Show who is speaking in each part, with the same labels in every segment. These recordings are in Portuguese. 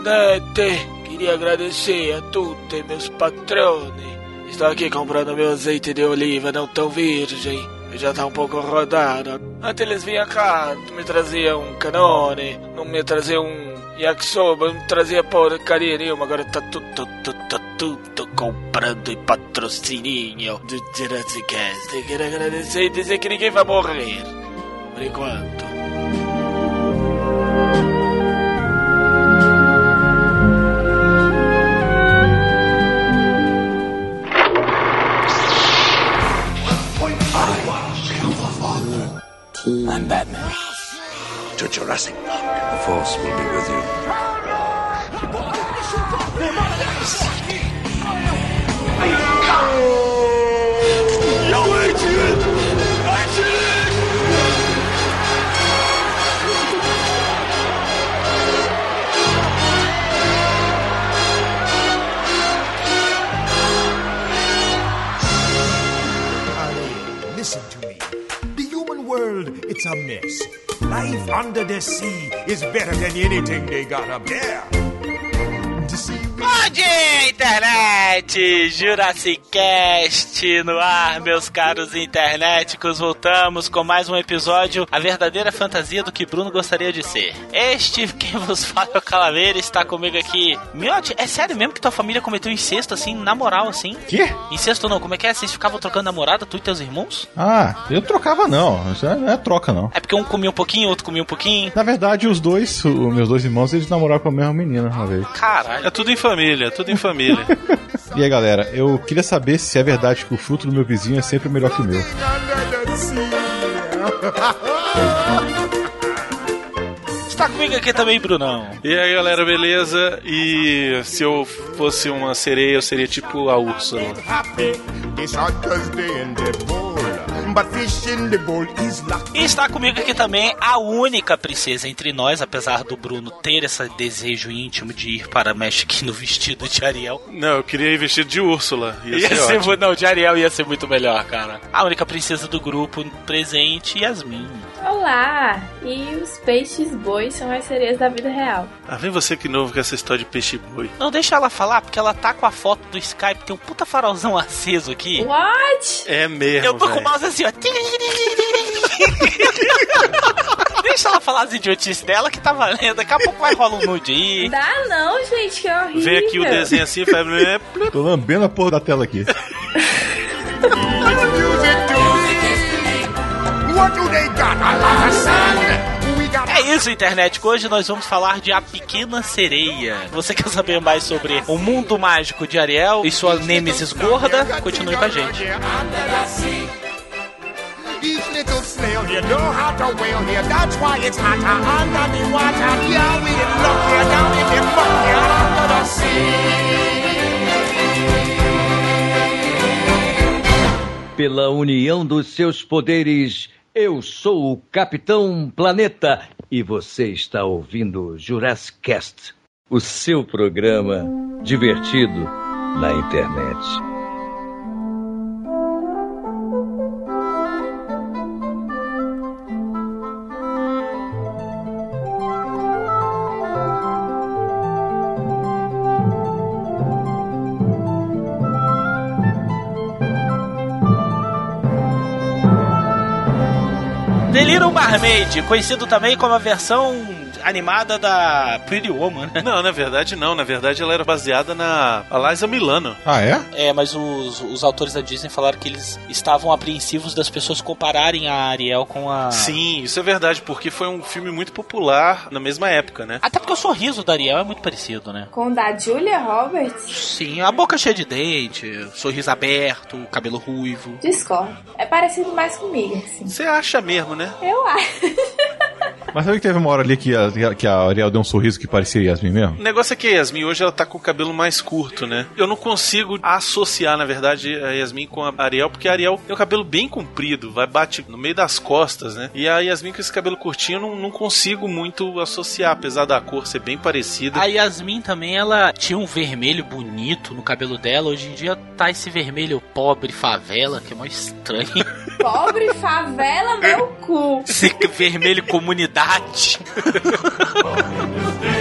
Speaker 1: internet. Queria agradecer a tutti meus patroni. Estou aqui comprando meu azeite de oliva não tão virgem. Já tá um pouco rodado. Antes eles vinham cá, me traziam um canone, não me traziam um yakisoba, não me trazia porcaria nenhuma. Agora tá tudo, tudo, tá tudo comprando e patrocininho do Jurassic. Quero agradecer e dizer que ninguém vai morrer. Por enquanto.
Speaker 2: I'm Batman.
Speaker 3: To Jurassic Park.
Speaker 2: The Force will be with you.
Speaker 4: Ali, it's a mess. Life under the sea is better than anything they got up there.
Speaker 5: Bom dia, internet! Jurassic Cast no ar, meus caros internéticos. Voltamos com mais um episódio, a verdadeira fantasia do que Bruno gostaria de ser. Este, quem vos fala é o Calaveira, está comigo aqui. Miotti, é sério mesmo que tua família cometeu incesto, assim, na moral, assim?
Speaker 6: Quê?
Speaker 5: Incesto não, como é que é? Vocês ficavam trocando namorada, tu e teus irmãos?
Speaker 6: Ah, eu trocava não. Isso não é troca, não.
Speaker 5: É porque um comia um pouquinho, outro comia um pouquinho.
Speaker 6: Na verdade, os dois, os meus dois irmãos, eles namoraram com a mesma menina uma vez.
Speaker 5: Caralho.
Speaker 7: É tudo em família, tudo em família.
Speaker 6: E aí, galera, eu queria saber se é verdade que o fruto do meu vizinho é sempre melhor que o meu.
Speaker 5: Está comigo aqui também, Brunão.
Speaker 7: e aí, galera, beleza? E se eu fosse uma sereia, eu seria tipo a Úrsula.
Speaker 5: E está comigo aqui também a única princesa entre nós, apesar do Bruno ter esse desejo íntimo de ir para México no vestido de Ariel.
Speaker 7: Não, eu queria ir vestido de Úrsula. Ia,
Speaker 5: Ia
Speaker 7: ser,
Speaker 5: ser, não, de Ariel ia ser muito melhor, cara. A única princesa do grupo presente, Yasmin.
Speaker 8: Olá! E os peixes bois são as sereias da vida real.
Speaker 7: Ah, vem você que novo com essa história de peixe boi.
Speaker 5: Não deixa ela falar, porque ela tá com a foto do Skype, tem um puta farolzão aceso aqui.
Speaker 8: What?
Speaker 7: É mesmo,
Speaker 5: Eu tô com o mouse assim, ó. Deixa ela falar as idiotices dela que tá valendo. Daqui a pouco vai rolar um nude aí.
Speaker 8: Dá não, gente, que horrível.
Speaker 7: Vem aqui o desenho assim, faz...
Speaker 6: Tô lambendo a porra da tela aqui.
Speaker 4: What do they got?
Speaker 5: É isso, internet. Hoje nós vamos falar de A Pequena Sereia. Você quer saber mais sobre o mundo mágico de Ariel e sua nêmesis gorda? Continue com a gente.
Speaker 4: Each little snail here know how to whale here. That's why it's hotter under the water. Yeah, we get luckier down in the muck here under the sea.
Speaker 9: Pela união dos seus poderes, eu sou o Capitão Planeta e você está ouvindo Jurassic Cast, o seu programa divertido na internet.
Speaker 5: Little Mermaid, conhecido também como a versão animada da Pretty Woman.
Speaker 7: Não, na verdade não. Na verdade ela era baseada na Eliza Milano.
Speaker 6: Ah, é?
Speaker 5: É, mas os, os autores da Disney falaram que eles estavam apreensivos das pessoas compararem a Ariel com a.
Speaker 7: Sim, isso é verdade, porque foi um filme muito popular na mesma época, né?
Speaker 5: Até porque o sorriso da Ariel é muito parecido, né?
Speaker 8: Com o da Julia Roberts?
Speaker 5: Sim, a boca cheia de dente, sorriso aberto, cabelo ruivo.
Speaker 8: Discordo. É parecido mais comigo, assim.
Speaker 7: Você acha mesmo, né?
Speaker 8: Eu acho.
Speaker 6: Mas sabe que teve uma hora ali que a, que a Ariel deu um sorriso que parecia Yasmin mesmo?
Speaker 7: O negócio é que a Yasmin hoje ela tá com o cabelo mais curto, né? Eu não consigo associar, na verdade, a Yasmin com a Ariel, porque a Ariel tem o cabelo bem comprido, vai bate no meio das costas, né? E a Yasmin com esse cabelo curtinho eu não, não consigo muito associar, apesar da cor ser bem parecida.
Speaker 5: A Yasmin também, ela tinha um vermelho bonito no cabelo dela. Hoje em dia tá esse vermelho pobre favela, que é mó estranho.
Speaker 8: Pobre favela, meu cu.
Speaker 5: Esse vermelho comunidade verdade.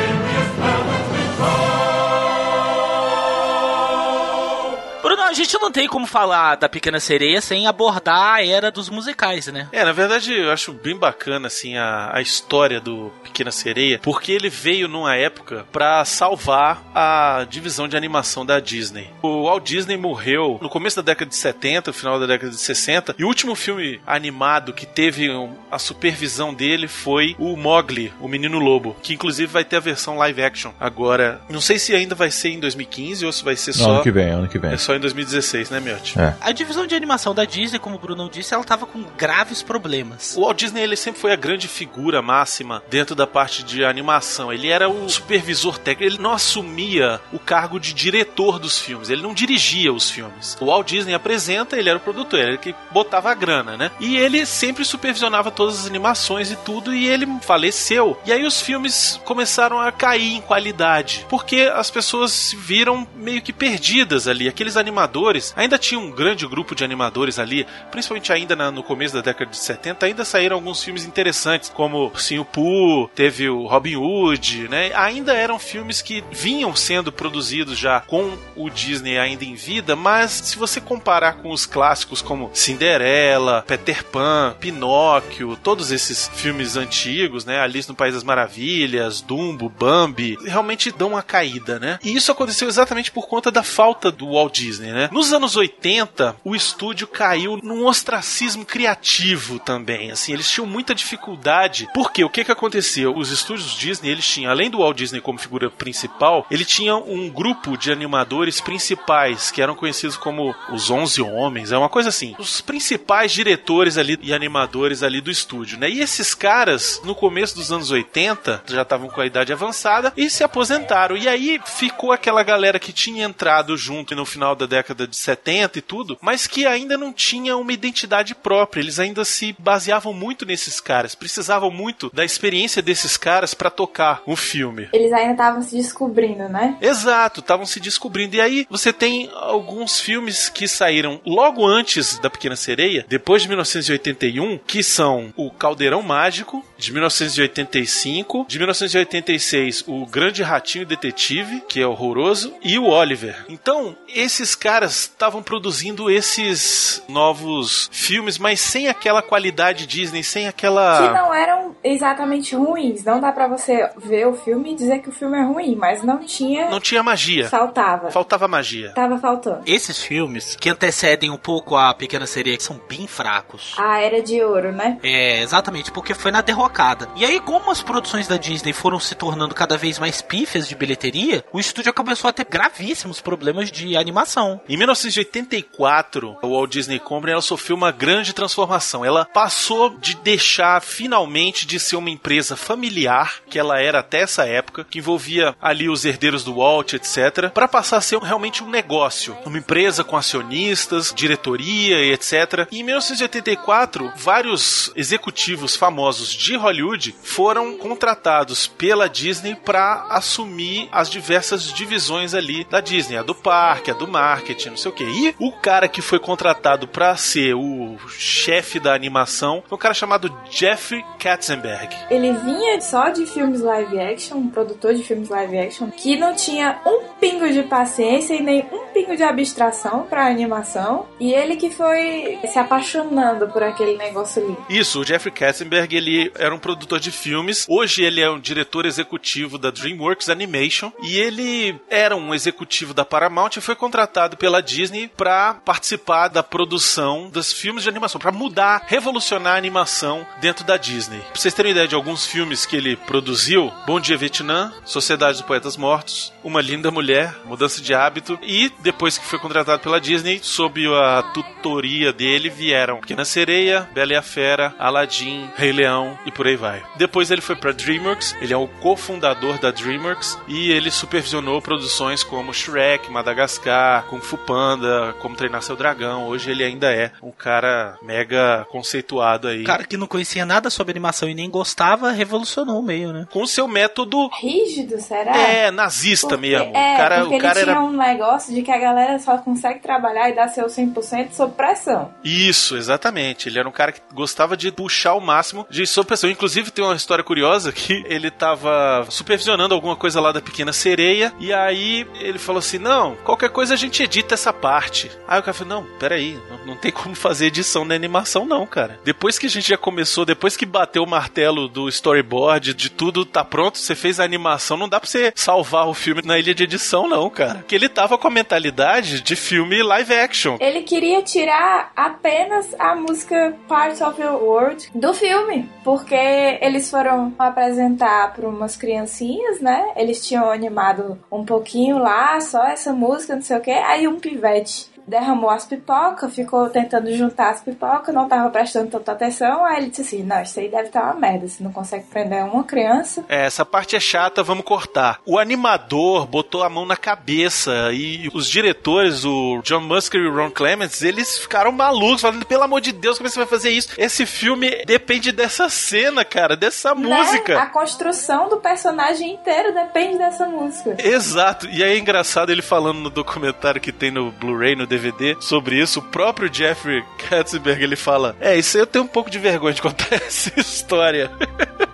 Speaker 5: a gente não tem como falar da Pequena Sereia sem abordar a era dos musicais, né?
Speaker 7: É, na verdade eu acho bem bacana assim a, a história do Pequena Sereia, porque ele veio numa época pra salvar a divisão de animação da Disney. O Walt Disney morreu no começo da década de 70, no final da década de 60, e o último filme animado que teve a supervisão dele foi o Mowgli, o Menino Lobo, que inclusive vai ter a versão live action agora. Não sei se ainda vai ser em 2015 ou se vai ser só
Speaker 6: ano que vem, ano que vem.
Speaker 7: é só em 2016, né, Miotti?
Speaker 6: É.
Speaker 5: A divisão de animação da Disney, como o Bruno disse, ela tava com graves problemas.
Speaker 7: O Walt Disney ele sempre foi a grande figura máxima dentro da parte de animação. Ele era o supervisor técnico, ele não assumia o cargo de diretor dos filmes, ele não dirigia os filmes. O Walt Disney apresenta, ele era o produtor, ele que botava a grana, né? E ele sempre supervisionava todas as animações e tudo, e ele faleceu. E aí os filmes começaram a cair em qualidade, porque as pessoas se viram meio que perdidas ali. Aqueles animadores, ainda tinha um grande grupo de animadores ali, principalmente ainda na- no começo da década de 70, ainda saíram alguns filmes interessantes, como Sim o Pooh, teve o Robin Hood, né? Ainda eram filmes que vinham sendo produzidos já com o Disney ainda em vida, mas se você comparar com os clássicos como Cinderela, Peter Pan, Pinóquio, todos esses filmes antigos, né? Alice no País das Maravilhas, Dumbo, Bambi, realmente dão uma caída, né? E isso aconteceu exatamente por conta da falta do Walt Disney, né? Nos anos 80, o estúdio caiu num ostracismo criativo também, assim, eles tinham muita dificuldade. Porque o que que aconteceu? Os estúdios Disney, eles tinham, além do Walt Disney como figura principal, ele tinha um grupo de animadores principais, que eram conhecidos como os 11 Homens, é uma coisa assim. Os principais diretores ali e animadores ali do estúdio, né? E esses caras, no começo dos anos 80, já estavam com a idade avançada e se aposentaram. E aí ficou aquela galera que tinha entrado junto no final da década de 70 e tudo, mas que ainda não tinha uma identidade própria. Eles ainda se baseavam muito nesses caras, precisavam muito da experiência desses caras para tocar um filme.
Speaker 8: Eles ainda estavam se descobrindo, né?
Speaker 7: Exato, estavam se descobrindo. E aí você tem alguns filmes que saíram logo antes da Pequena Sereia, depois de 1981, que são O Caldeirão Mágico, de 1985, de 1986, O Grande Ratinho Detetive, que é horroroso, e o Oliver. Então, esses caras estavam produzindo esses novos filmes, mas sem aquela qualidade Disney, sem
Speaker 8: Que
Speaker 7: aquela.
Speaker 8: não eram exatamente ruins. Não dá pra você ver o filme e dizer que o filme é ruim, mas não tinha.
Speaker 7: Não tinha magia.
Speaker 8: Faltava.
Speaker 7: Faltava magia.
Speaker 8: Tava faltando.
Speaker 5: Esses filmes, que antecedem um pouco a Pequena Sereia, que são bem fracos.
Speaker 8: A Era de Ouro, né?
Speaker 5: É, exatamente, porque foi na derrocada. E aí, como as produções da Disney foram se tornando cada vez mais pífias de bilheteria, o estúdio começou a ter gravíssimos problemas de animação.
Speaker 7: Em 1984, o Walt Disney Company ela sofreu uma grande transformação. Ela passou de deixar finalmente de ser uma empresa familiar, que ela era até essa época, que envolvia ali os herdeiros do Walt, etc, para passar a ser realmente um negócio, uma empresa com acionistas, diretoria e etc. E em 1984, vários executivos famosos de Hollywood foram contratados pela Disney para assumir as diversas divisões ali da Disney, a do parque, a do marketing, não sei o que. E o cara que foi contratado para ser o chefe da animação foi um cara chamado Jeffrey Katzenberg.
Speaker 8: Ele vinha só de filmes live action, um produtor de filmes live action, que não tinha um pingo de paciência e nem um pingo de abstração pra animação. E ele que foi se apaixonando por aquele negócio ali.
Speaker 7: Isso, o Jeffrey Katzenberg, ele era um produtor de filmes. Hoje ele é um diretor executivo da DreamWorks Animation e ele era um executivo da Paramount e foi contratado pela Disney para participar da produção dos filmes de animação, para mudar, revolucionar a animação dentro da Disney. Pra vocês terem ideia de alguns filmes que ele produziu: Bom Dia Vietnã, Sociedade dos Poetas Mortos, Uma Linda Mulher, Mudança de Hábito e depois que foi contratado pela Disney, sob a tutoria dele vieram Pequena Sereia, Bela e a Fera, Aladdin, Rei Leão e por aí vai. Depois ele foi para DreamWorks, ele é o cofundador da DreamWorks e ele supervisionou produções como Shrek, Madagascar, Kung Fu Panda, Como Treinar Seu Dragão. Hoje ele ainda é um cara mega conceituado aí.
Speaker 5: O cara que não conhecia nada sobre animação e nem gostava, revolucionou o meio, né?
Speaker 7: Com o seu método
Speaker 8: Rígido, será?
Speaker 7: é nazista
Speaker 8: Porque-
Speaker 7: mesmo.
Speaker 8: é,
Speaker 7: cara,
Speaker 8: porque
Speaker 7: o cara
Speaker 8: ele tinha
Speaker 7: era
Speaker 8: um negócio de que a galera só consegue trabalhar e dar seu 100% sob pressão.
Speaker 7: Isso, exatamente. Ele era um cara que gostava de puxar o máximo de sob pressão. Inclusive, tem uma história curiosa que ele tava supervisionando alguma coisa lá da Pequena Sereia, e aí ele falou assim: Não, qualquer coisa a gente edita essa parte. Aí o cara falou: Não, peraí, não, não tem como fazer edição na animação, não, cara. Depois que a gente já começou, depois que bateu o martelo do storyboard, de tudo tá pronto, você fez a animação, não dá pra você salvar o filme na ilha de edição, não, cara. Porque ele tava com a mentalidade de filme live action.
Speaker 8: Ele queria tirar apenas a música Parts of Your World do filme, porque eles foram apresentar para umas criancinhas, né? Eles tinham animado um pouquinho lá, só essa música, não sei o que. Aí um pivete derramou as pipocas, ficou tentando juntar as pipocas, não tava prestando tanta atenção. Aí ele disse assim: Não, isso aí deve estar uma merda. Você não consegue prender uma criança.
Speaker 7: É, essa parte é chata, vamos cortar. O animador botou a mão na cabeça e os diretores, o John Musker e o Ron Clements, eles ficaram malucos, falando: pelo amor de Deus, como é que você vai fazer isso? Esse filme depende dessa cena, cara, dessa
Speaker 8: Né?
Speaker 7: música.
Speaker 8: A construção do personagem inteiro depende dessa música.
Speaker 7: Exato, e aí é engraçado ele falando no documentário que tem no Blu-ray, no DVD, sobre isso. O próprio Jeffrey Katzenberg ele fala: É, isso eu tenho um pouco de vergonha de contar essa história.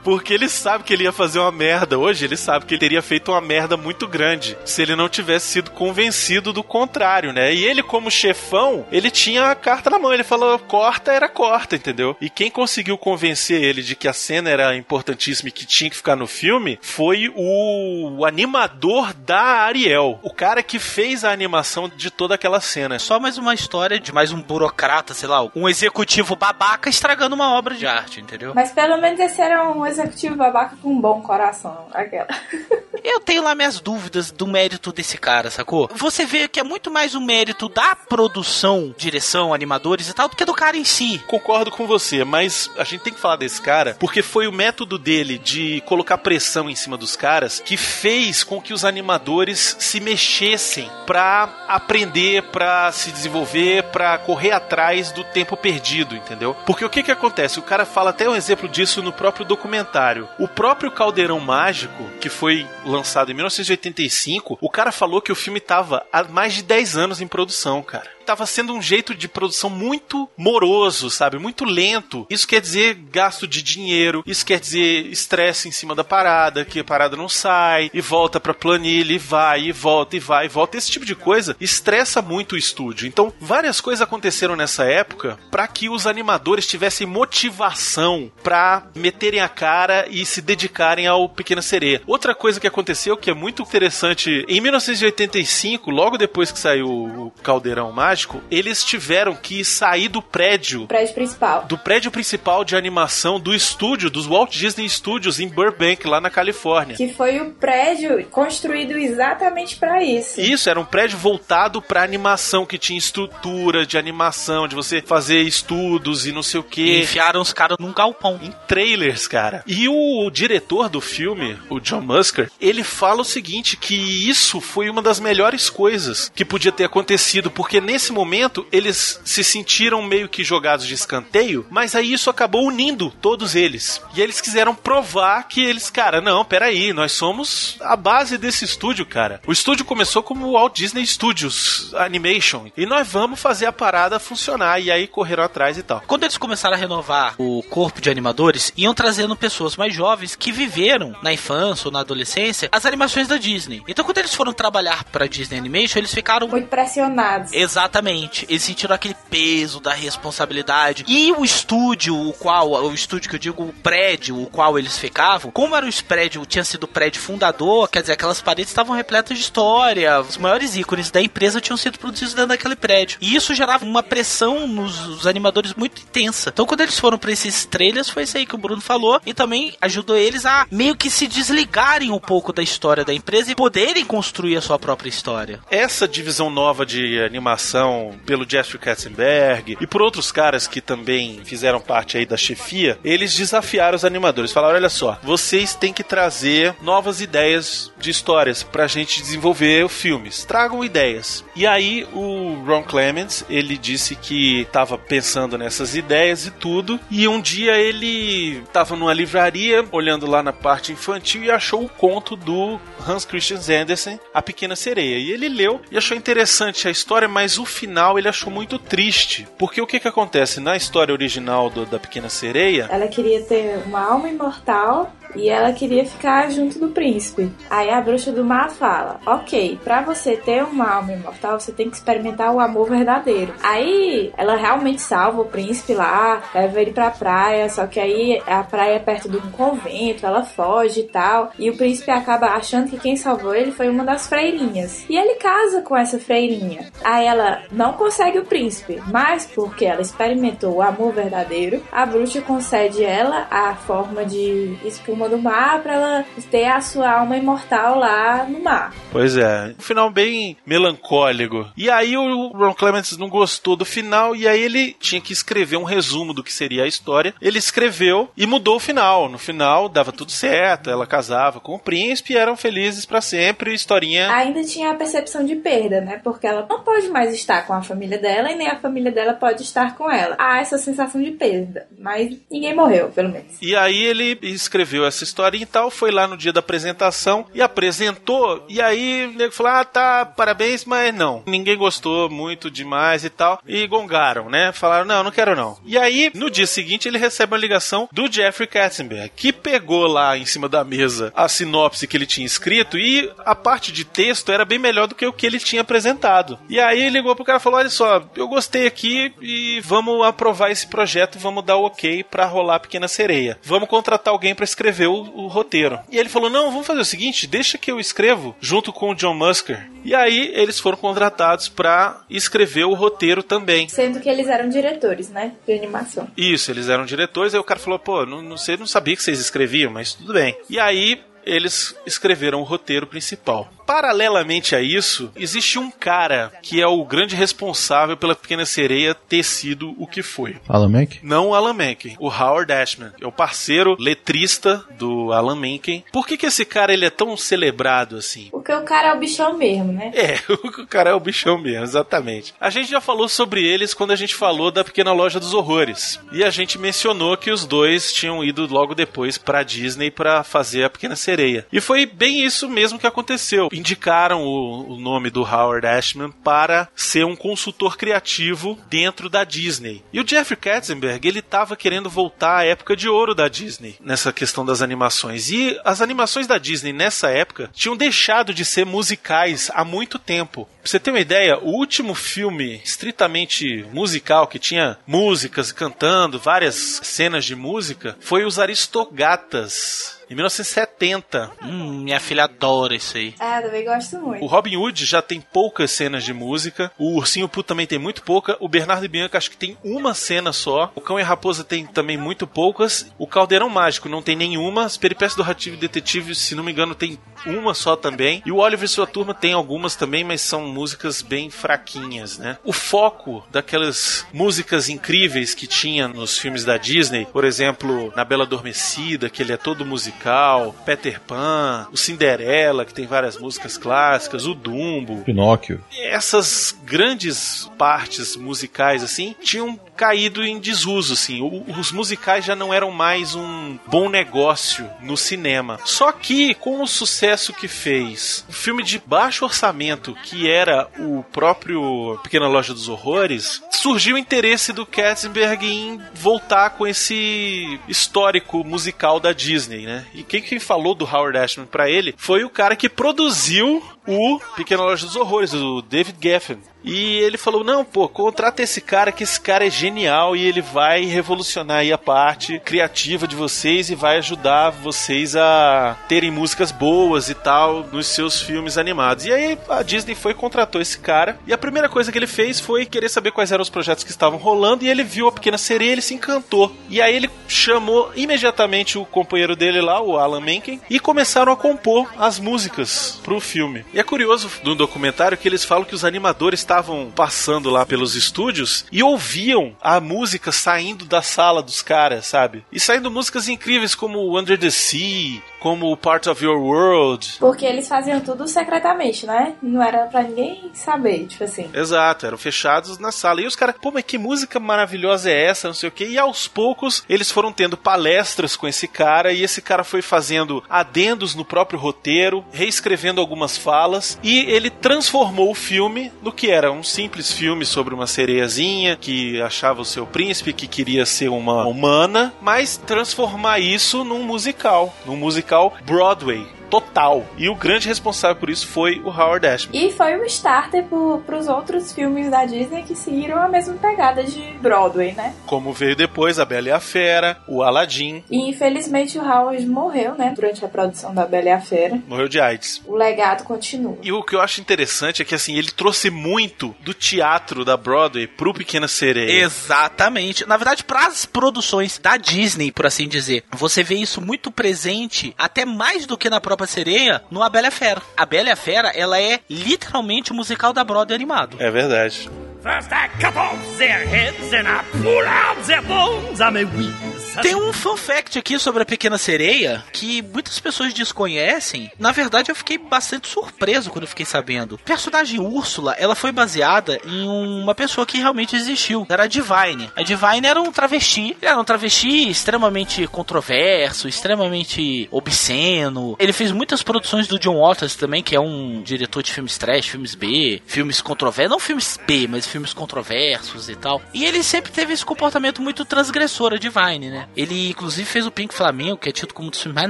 Speaker 7: Porque ele sabe que ele ia fazer uma merda. Hoje ele sabe que ele teria feito uma merda muito grande se ele não tivesse sido convencido do contrário, né? E ele, como chefão, ele tinha a carta na mão. Ele falou: corta era corta, entendeu? E quem conseguiu convencer ele de que a cena era importantíssima e que tinha que ficar no filme foi o animador da Ariel. O cara que fez a animação de toda aquela cena.
Speaker 5: Só mais uma história de mais um burocrata, sei lá, um executivo babaca estragando uma obra de arte, entendeu?
Speaker 8: Mas pelo menos esse era um executivo babaca com um bom coração. Aquela.
Speaker 5: Eu tenho lá minhas dúvidas do mérito desse cara, sacou? Você vê que é muito mais um mérito da produção, direção, animadores e tal, do que do cara em si.
Speaker 7: Concordo com você, mas a gente tem que falar desse cara porque foi o método dele de colocar pressão em cima dos caras que fez com que os animadores se mexessem pra aprender, pra se desenvolver, pra correr atrás do tempo perdido, entendeu? Porque o que que acontece? O cara fala até um exemplo disso no próprio documentário. O próprio Caldeirão Mágico, que foi lançado em 1985, o cara falou que o filme tava há mais de 10 anos em produção, cara tava sendo um jeito de produção muito moroso, sabe? Muito lento. Isso quer dizer gasto de dinheiro, isso quer dizer estresse em cima da parada, que a parada não sai, e volta pra planilha, e vai, e volta, e vai, e volta. Esse tipo de coisa estressa muito o estúdio. Então, várias coisas aconteceram nessa época para que os animadores tivessem motivação para meterem a cara e se dedicarem ao Pequena Sereia. Outra coisa que aconteceu que é muito interessante, em 1985, logo depois que saiu o Caldeirão Mágico, eles tiveram que sair do prédio.
Speaker 8: Prédio principal.
Speaker 7: Do prédio principal de animação do estúdio, dos Walt Disney Studios em Burbank, lá na Califórnia.
Speaker 8: Que foi o prédio construído exatamente para isso.
Speaker 7: Isso, era um prédio voltado para animação, que tinha estrutura de animação, de você fazer estudos e não sei o que.
Speaker 5: E enfiaram os caras num galpão.
Speaker 7: Em trailers, cara. E o, o diretor do filme, o John Musker, ele fala o seguinte: que isso foi uma das melhores coisas que podia ter acontecido, porque nesse momento eles se sentiram meio que jogados de escanteio, mas aí isso acabou unindo todos eles. E eles quiseram provar que eles, cara, não, peraí, nós somos a base desse estúdio, cara. O estúdio começou como o Walt Disney Studios Animation. E nós vamos fazer a parada funcionar. E aí correram atrás e tal.
Speaker 5: Quando eles começaram a renovar o corpo de animadores, iam trazendo pessoas mais jovens que viveram na infância ou na adolescência as animações da Disney. Então quando eles foram trabalhar pra Disney Animation, eles ficaram
Speaker 8: Muito pressionados.
Speaker 5: Exatamente. Eles sentiram aquele peso da responsabilidade. E o estúdio, o qual, o estúdio que eu digo, o prédio, o qual eles ficavam, como era o prédio, tinha sido o prédio fundador, quer dizer, aquelas paredes estavam repletas de história. Os maiores ícones da empresa tinham sido produzidos dentro daquele prédio. E isso gerava uma pressão nos, animadores muito intensa. Então, quando eles foram para esses trailers, foi isso aí que o Bruno falou. E também ajudou eles a meio que se desligarem um pouco da história da empresa e poderem construir a sua própria história.
Speaker 7: Essa divisão nova de animação pelo Jeffrey Katzenberg e por outros caras que também fizeram parte aí da chefia, eles desafiaram os animadores. Falaram: olha só, vocês têm que trazer novas ideias de histórias pra gente desenvolver filmes. Tragam ideias. E aí o Ron Clements, ele disse que estava pensando nessas ideias e tudo, e um dia ele estava numa livraria, olhando lá na parte infantil e achou o conto do Hans Christian Andersen, A Pequena Sereia. E ele leu e achou interessante a história, mas o final ele achou muito triste. Porque o que que acontece na história original do, da Pequena Sereia?
Speaker 8: Ela queria ter uma alma imortal e ela queria ficar junto do príncipe. Aí a bruxa do mar fala: Ok, para você ter uma alma imortal, você tem que experimentar o amor verdadeiro. Aí ela realmente salva o príncipe lá, leva ele pra praia, só que aí a praia é perto de um convento, ela foge e tal. E o príncipe acaba achando que quem salvou ele foi uma das freirinhas. E ele casa com essa freirinha. Aí ela não consegue o príncipe, mas porque ela experimentou o amor verdadeiro, a bruxa concede ela a forma de espuma do mar para ela ter a sua alma imortal lá no mar.
Speaker 7: Pois é, um final bem melancólico. E aí o Ron Clements não gostou do final e aí ele tinha que escrever um resumo do que seria a história. Ele escreveu e mudou o final. No final dava tudo certo, ela casava com o príncipe e eram felizes para sempre, historinha.
Speaker 8: Ainda tinha a percepção de perda, né? Porque ela não pode mais estar com a família dela e nem a família dela pode estar com ela. Há essa sensação de perda, mas ninguém morreu, pelo menos.
Speaker 7: E aí ele escreveu essa história e tal, foi lá no dia da apresentação e apresentou. E aí o nego falou: Ah, tá, parabéns, mas não. Ninguém gostou muito demais e tal. E gongaram, né? Falaram: Não, não quero não. E aí, no dia seguinte, ele recebe uma ligação do Jeffrey Katzenberg, que pegou lá em cima da mesa a sinopse que ele tinha escrito e a parte de texto era bem melhor do que o que ele tinha apresentado. E aí ele ligou pro cara e falou: Olha só, eu gostei aqui e vamos aprovar esse projeto, vamos dar o ok pra rolar Pequena Sereia. Vamos contratar alguém para escrever o, o roteiro. E ele falou: Não, vamos fazer o seguinte, deixa que eu escrevo junto com o John Musker. E aí eles foram contratados para escrever o roteiro também.
Speaker 8: Sendo que eles eram diretores, né? De animação.
Speaker 7: Isso, eles eram diretores. Aí o cara falou: Pô, não, não sei, não sabia que vocês escreviam, mas tudo bem. E aí eles escreveram o roteiro principal. Paralelamente a isso, existe um cara que é o grande responsável pela Pequena Sereia ter sido o que foi.
Speaker 6: Alan Menken?
Speaker 7: Não o Alan Menken, o Howard Ashman. É o parceiro letrista do Alan Menken. Por que, que esse cara ele é tão celebrado assim?
Speaker 8: Porque o cara é o bichão mesmo, né?
Speaker 7: É, o cara é o bichão mesmo, exatamente. A gente já falou sobre eles quando a gente falou da Pequena Loja dos Horrores. E a gente mencionou que os dois tinham ido logo depois pra Disney para fazer a Pequena Sereia. E foi bem isso mesmo que aconteceu indicaram o, o, nome do Howard Ashman para ser um consultor criativo dentro da Disney. E o Jeffrey Katzenberg, ele estava querendo voltar à época de ouro da Disney, nessa questão das animações. E as animações da Disney nessa época tinham deixado de ser musicais há muito tempo. Pra você ter uma ideia, o último filme estritamente musical que tinha músicas cantando, várias cenas de música, foi Os Aristogatas, em 1970.
Speaker 5: Hum, minha filha adora isso aí.
Speaker 8: É, também gosto muito.
Speaker 7: O Robin Hood já tem poucas cenas de música. O Ursinho Poo também tem muito pouca. O Bernardo e Bianca acho que tem uma cena só. O Cão e a Raposa tem também muito poucas. O Caldeirão Mágico não tem nenhuma. As Peripécias do Rativo Detetive, se não me engano, tem uma só também. E o Oliver e sua turma tem algumas também, mas são músicas bem fraquinhas, né? O foco daquelas músicas incríveis que tinha nos filmes da Disney, por exemplo, na Bela Adormecida, que ele é todo musical musical, Peter Pan, o Cinderela, que tem várias músicas clássicas, o Dumbo,
Speaker 6: Pinóquio.
Speaker 7: Essas grandes partes musicais assim tinham caído em desuso, assim. Os musicais já não eram mais um bom negócio no cinema. Só que, com o sucesso que fez, o filme de baixo orçamento, que era o próprio Pequena Loja dos Horrores, surgiu o interesse do Katzenberg em voltar com esse histórico musical da Disney, né? E quem, quem falou do Howard Ashman para ele foi o cara que produziu o Pequena Loja dos Horrores, o David Geffen. E ele falou: Não, pô, contrata esse cara, que esse cara é genial e ele vai revolucionar aí a parte criativa de vocês e vai ajudar vocês a terem músicas boas e tal nos seus filmes animados. E aí a Disney foi e contratou esse cara. E a primeira coisa que ele fez foi querer saber quais eram os projetos que estavam rolando. E ele viu a Pequena Sereia ele se encantou. E aí ele chamou imediatamente o companheiro dele lá, o Alan Menken, e começaram a compor as músicas pro filme. E é curioso no documentário que eles falam que os animadores estavam passando lá pelos estúdios e ouviam a música saindo da sala dos caras, sabe? E saindo músicas incríveis como Under the Sea, como Part of Your World.
Speaker 8: Porque eles faziam tudo secretamente, né? Não era pra ninguém saber, tipo assim.
Speaker 7: Exato, eram fechados na sala. E os caras, pô, mas que música maravilhosa é essa? Não sei o quê. E aos poucos eles foram tendo palestras com esse cara e esse cara foi fazendo adendos no próprio roteiro, reescrevendo algumas falas e ele transformou o filme no que era um simples filme sobre uma sereiazinha que achava o seu príncipe, que queria ser uma humana, mas transformar isso num musical, num musical Broadway total. E o grande responsável por isso foi o Howard Ashman.
Speaker 8: E foi o starter para os outros filmes da Disney que seguiram a mesma pegada de Broadway, né?
Speaker 7: Como veio depois a Bela e a Fera, o Aladdin.
Speaker 8: E infelizmente o Howard morreu, né? Durante a produção da Bela e a Fera.
Speaker 7: Morreu de AIDS.
Speaker 8: O legado continua.
Speaker 7: E o que eu acho interessante é que assim, ele trouxe muito do teatro da Broadway pro Pequena Sereia.
Speaker 5: Exatamente. Na verdade, para as produções da Disney, por assim dizer, você vê isso muito presente, até mais do que na própria Sereia, no A Bela e a Fera. A Bela e a Fera, ela é literalmente o musical da Broadway animado.
Speaker 7: É verdade.
Speaker 10: First I cut off their heads and I pull out their bones. I'm a wee.
Speaker 5: Tem um fun fact aqui sobre a Pequena Sereia que muitas pessoas desconhecem. Na verdade, eu fiquei bastante surpreso quando fiquei sabendo. A personagem Úrsula, ela foi baseada em uma pessoa que realmente existiu. Era a Divine. A Divine era um travesti. Era um travesti extremamente controverso, extremamente obsceno. Ele fez muitas produções do John Waters também, que é um diretor de filmes trash, filmes B, filmes controversos. Não filmes B, mas filmes controversos e tal. E ele sempre teve esse comportamento muito transgressor, a Divine, né? Ele, inclusive, fez o Pink Flamengo, que é tido como um dos filmes mais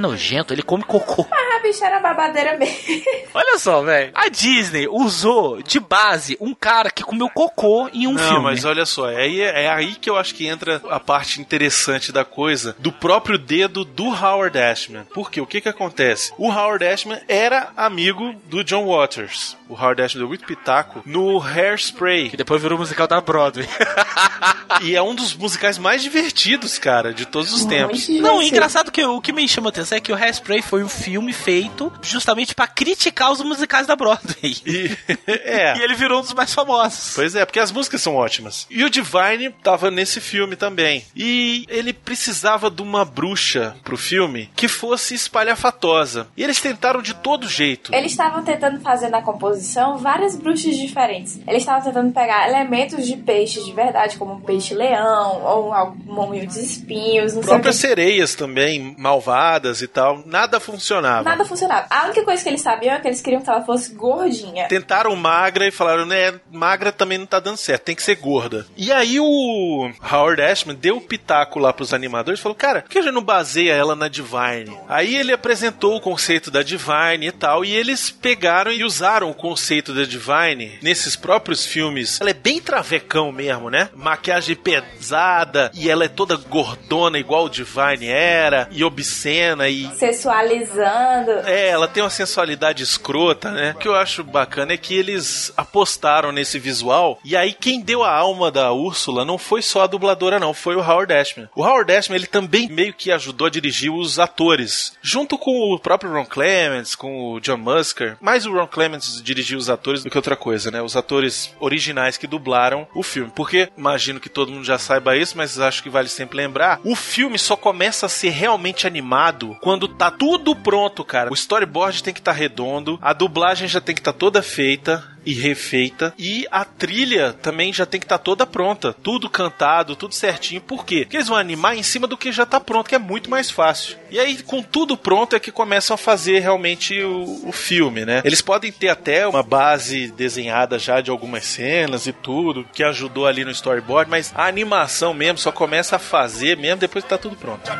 Speaker 5: nojentos. Ele come cocô.
Speaker 8: Ah, a bicha era babadeira mesmo.
Speaker 5: Olha só, velho. A Disney usou de base um cara que comeu cocô em um
Speaker 7: Não,
Speaker 5: filme.
Speaker 7: mas olha só, é, aí- é aí que eu acho que entra a parte interessante da coisa, do próprio dedo do Howard Ashman. Porque o que que acontece? O Howard Ashman era amigo do John Waters. O Howard Ashman deu muito pitaco no Hairspray.
Speaker 5: Que depois virou musical da Broadway.
Speaker 7: e é um dos musicais mais divertidos, cara, de todos os tempos.
Speaker 5: Não, engraçado que o que me chama a atenção é que o Hairspray foi um filme feito justamente pra criticar os musicais da Broadway.
Speaker 7: E, é.
Speaker 5: E ele virou um dos mais famosos.
Speaker 7: Pois é, porque as músicas são ótimas. E o Divine tava nesse filme também. E ele precisava de uma bruxa pro filme que fosse espalhafatosa. E eles tentaram de todo jeito.
Speaker 8: Eles estavam tentando fazer na composição várias bruxas diferentes. Eles estavam tentando pegar elementos de peixes de verdade, como um peixe-leão, ou algum de espinhos, não sei
Speaker 7: Próprias
Speaker 8: que.
Speaker 7: sereias também, malvadas e tal. Nada funcionava.
Speaker 8: Nada funcionava. A única coisa que eles sabiam é que eles queriam que ela fosse gordinha.
Speaker 7: Tentaram magra e falaram, né, magra também não tá dando certo, tem que ser gorda. E aí o Howard Ashman deu o pitaco lá pros animadores e falou, cara, por que a gente não baseia ela na Divine? Aí ele apresentou o conceito da Divine e tal, e eles pegaram e usaram o conceito da Divine nesses próprios filmes. Ela é bem travecão mesmo, né? Maquiagem pesada, e ela é toda gordona igual o Divine era, e obscena, e
Speaker 8: Sexualizando.
Speaker 7: é, ela tem uma sensualidade escrota, né? O que eu acho bacana é que eles apostaram nesse visual. E aí, quem deu a alma da Úrsula não foi só a dubladora, não. Foi o Howard Ashman. O Howard Ashman, ele também meio que ajudou a dirigir os atores. Junto com o próprio Ron Clements, com o John Musker. Mais o Ron Clements dirigiu os atores do que outra coisa, né? Os atores originais que dublaram o filme. Porque, imagino que todo mundo já saiba isso, mas acho que vale sempre lembrar. O filme só começa a ser realmente animado quando tá tudo pronto, cara. O storyboard tem que estar redondo, a dublagem já tem que estar toda feita e refeita e a trilha também já tem que estar toda pronta, tudo cantado, tudo certinho. Por quê? Porque eles vão animar em cima do que já tá pronto, que é muito mais fácil. E aí, com tudo pronto, é que começam a fazer realmente o, o filme, né? Eles podem ter até uma base desenhada já de algumas cenas e tudo, que ajudou ali no storyboard, mas a animação mesmo só começa a fazer mesmo depois que tá tudo pronto.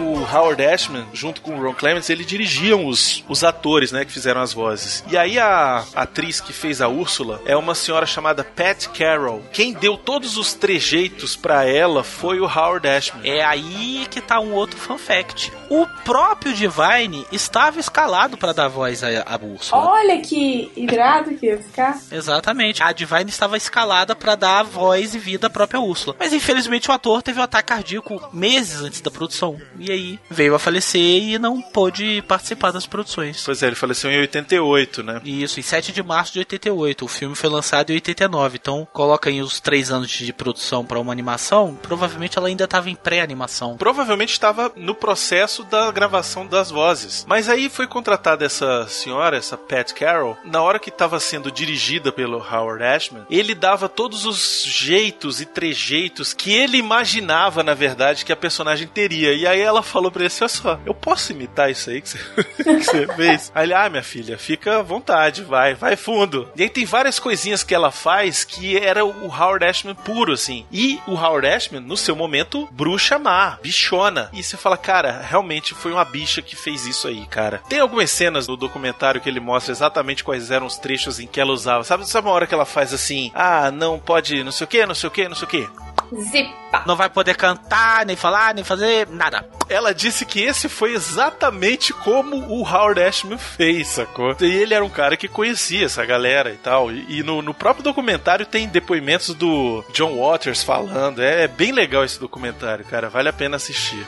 Speaker 7: O Howard Ashman, junto com o Ron Clements, eles dirigiam os, os atores, né, que fizeram as vozes. E aí a atriz que fez a Úrsula é uma senhora chamada Pat Carroll. Quem deu todos os trejeitos pra ela foi o Howard Ashman.
Speaker 5: É aí que tá um outro fun fact. O próprio Divine estava escalado para dar voz à, à Úrsula.
Speaker 8: Olha que irado que ia ficar.
Speaker 5: Exatamente. A Divine estava escalada para dar voz vida própria Úrsula. Mas infelizmente o ator teve um ataque cardíaco meses antes da produção. E aí veio a falecer e não pôde participar das produções.
Speaker 7: Pois é, ele faleceu em 88, né?
Speaker 5: Isso, em 7 de março de 88. O filme foi lançado em 89. Então, coloca aí os três anos de produção para uma animação. Provavelmente ela ainda estava em pré-animação.
Speaker 7: Provavelmente estava no processo da gravação das vozes. Mas aí foi contratada essa senhora, essa Pat Carroll, na hora que estava sendo dirigida pelo Howard Ashman, ele dava todos os jeitos e trejeitos que ele imaginava, na verdade, que a personagem teria. E aí ela falou pra ele assim: olha só, eu posso imitar isso aí que você, que você fez? Aí ele, ah, minha filha, fica à vontade, vai, vai fundo. E aí tem várias coisinhas que ela faz que era o Howard Ashman puro, assim. E o Howard Ashman, no seu momento, bruxa má, bichona. E você fala, cara, realmente foi uma bicha que fez isso aí, cara. Tem algumas cenas no documentário que ele mostra exatamente quais eram os trechos em que ela usava. Sabe, sabe uma hora que ela faz assim, ah, não pode, não sei o que, não sei o que, não sei o que.
Speaker 8: Zipa.
Speaker 5: Não vai poder cantar, nem falar, nem fazer nada.
Speaker 7: Ela disse que esse foi exatamente como o Howard Ashman fez, sacou? E ele era um cara que conhecia essa galera e tal. E, e no, no próprio documentário tem depoimentos do John Waters falando. É, é bem legal esse documentário, cara. Vale a pena assistir.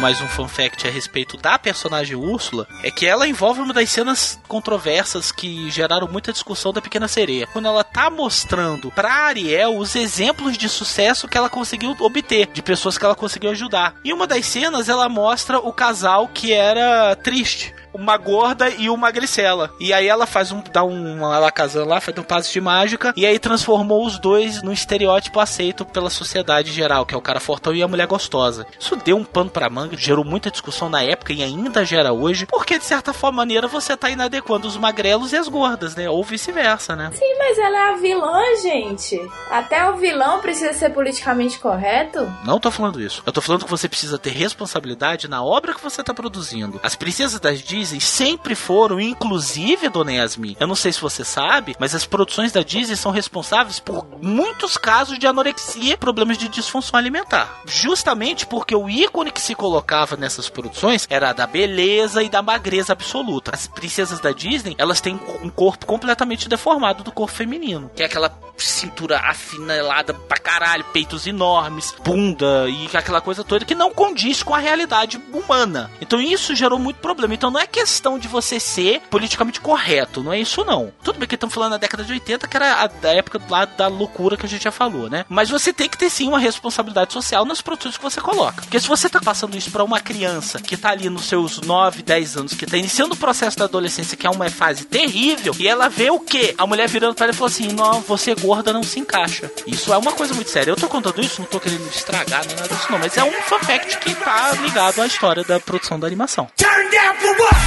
Speaker 5: Mais um fun fact a respeito da personagem Úrsula é que ela envolve uma das cenas controversas que geraram muita discussão da Pequena Sereia. Quando ela tá mostrando pra Ariel os exemplos de sucesso que ela conseguiu obter, de pessoas que ela conseguiu ajudar. E uma das cenas ela mostra o casal que era triste uma gorda e uma magricela. E aí ela faz um. dá um. Ela casando lá, faz um passe de mágica. E aí transformou os dois num estereótipo aceito pela sociedade geral, que é o cara fortão e a mulher gostosa. Isso deu um pano pra manga, gerou muita discussão na época e ainda gera hoje, porque de certa forma maneira você tá inadequando os magrelos e as gordas, né? Ou vice-versa, né?
Speaker 8: Sim, mas ela é a vilã, gente. Até o vilão precisa ser politicamente correto.
Speaker 5: Não tô falando isso. Eu tô falando que você precisa ter responsabilidade na obra que você tá produzindo. As princesas das Disney sempre foram, inclusive Dona Yasmin. Eu não sei se você sabe, mas as produções da Disney são responsáveis por muitos casos de anorexia e problemas de disfunção alimentar. Justamente porque o ícone que se colocava nessas produções era da beleza e da magreza absoluta. As princesas da Disney, elas têm um corpo completamente deformado do corpo feminino, que é aquela cintura afinelada pra caralho, peitos enormes, bunda e aquela coisa toda que não condiz com a realidade humana. Então isso gerou muito problema. Então não é questão de você ser politicamente correto, não é isso não. Tudo bem que estamos falando da década de 80, que era a, época lá da loucura que a gente já falou, né? Mas você tem que ter sim uma responsabilidade social nas produções que você coloca. Porque se você tá passando isso para uma criança que tá ali nos seus 9, 10 anos, que tá iniciando o processo da adolescência, que é uma fase terrível, e ela vê o quê? A mulher virando para ela e falou assim: "Não, você gorda não se encaixa". Isso é uma coisa muito séria. Eu tô contando isso, não tô querendo estragar nem nada disso não, mas é um fact que tá ligado à história da produção da animação.
Speaker 10: Turn down for what?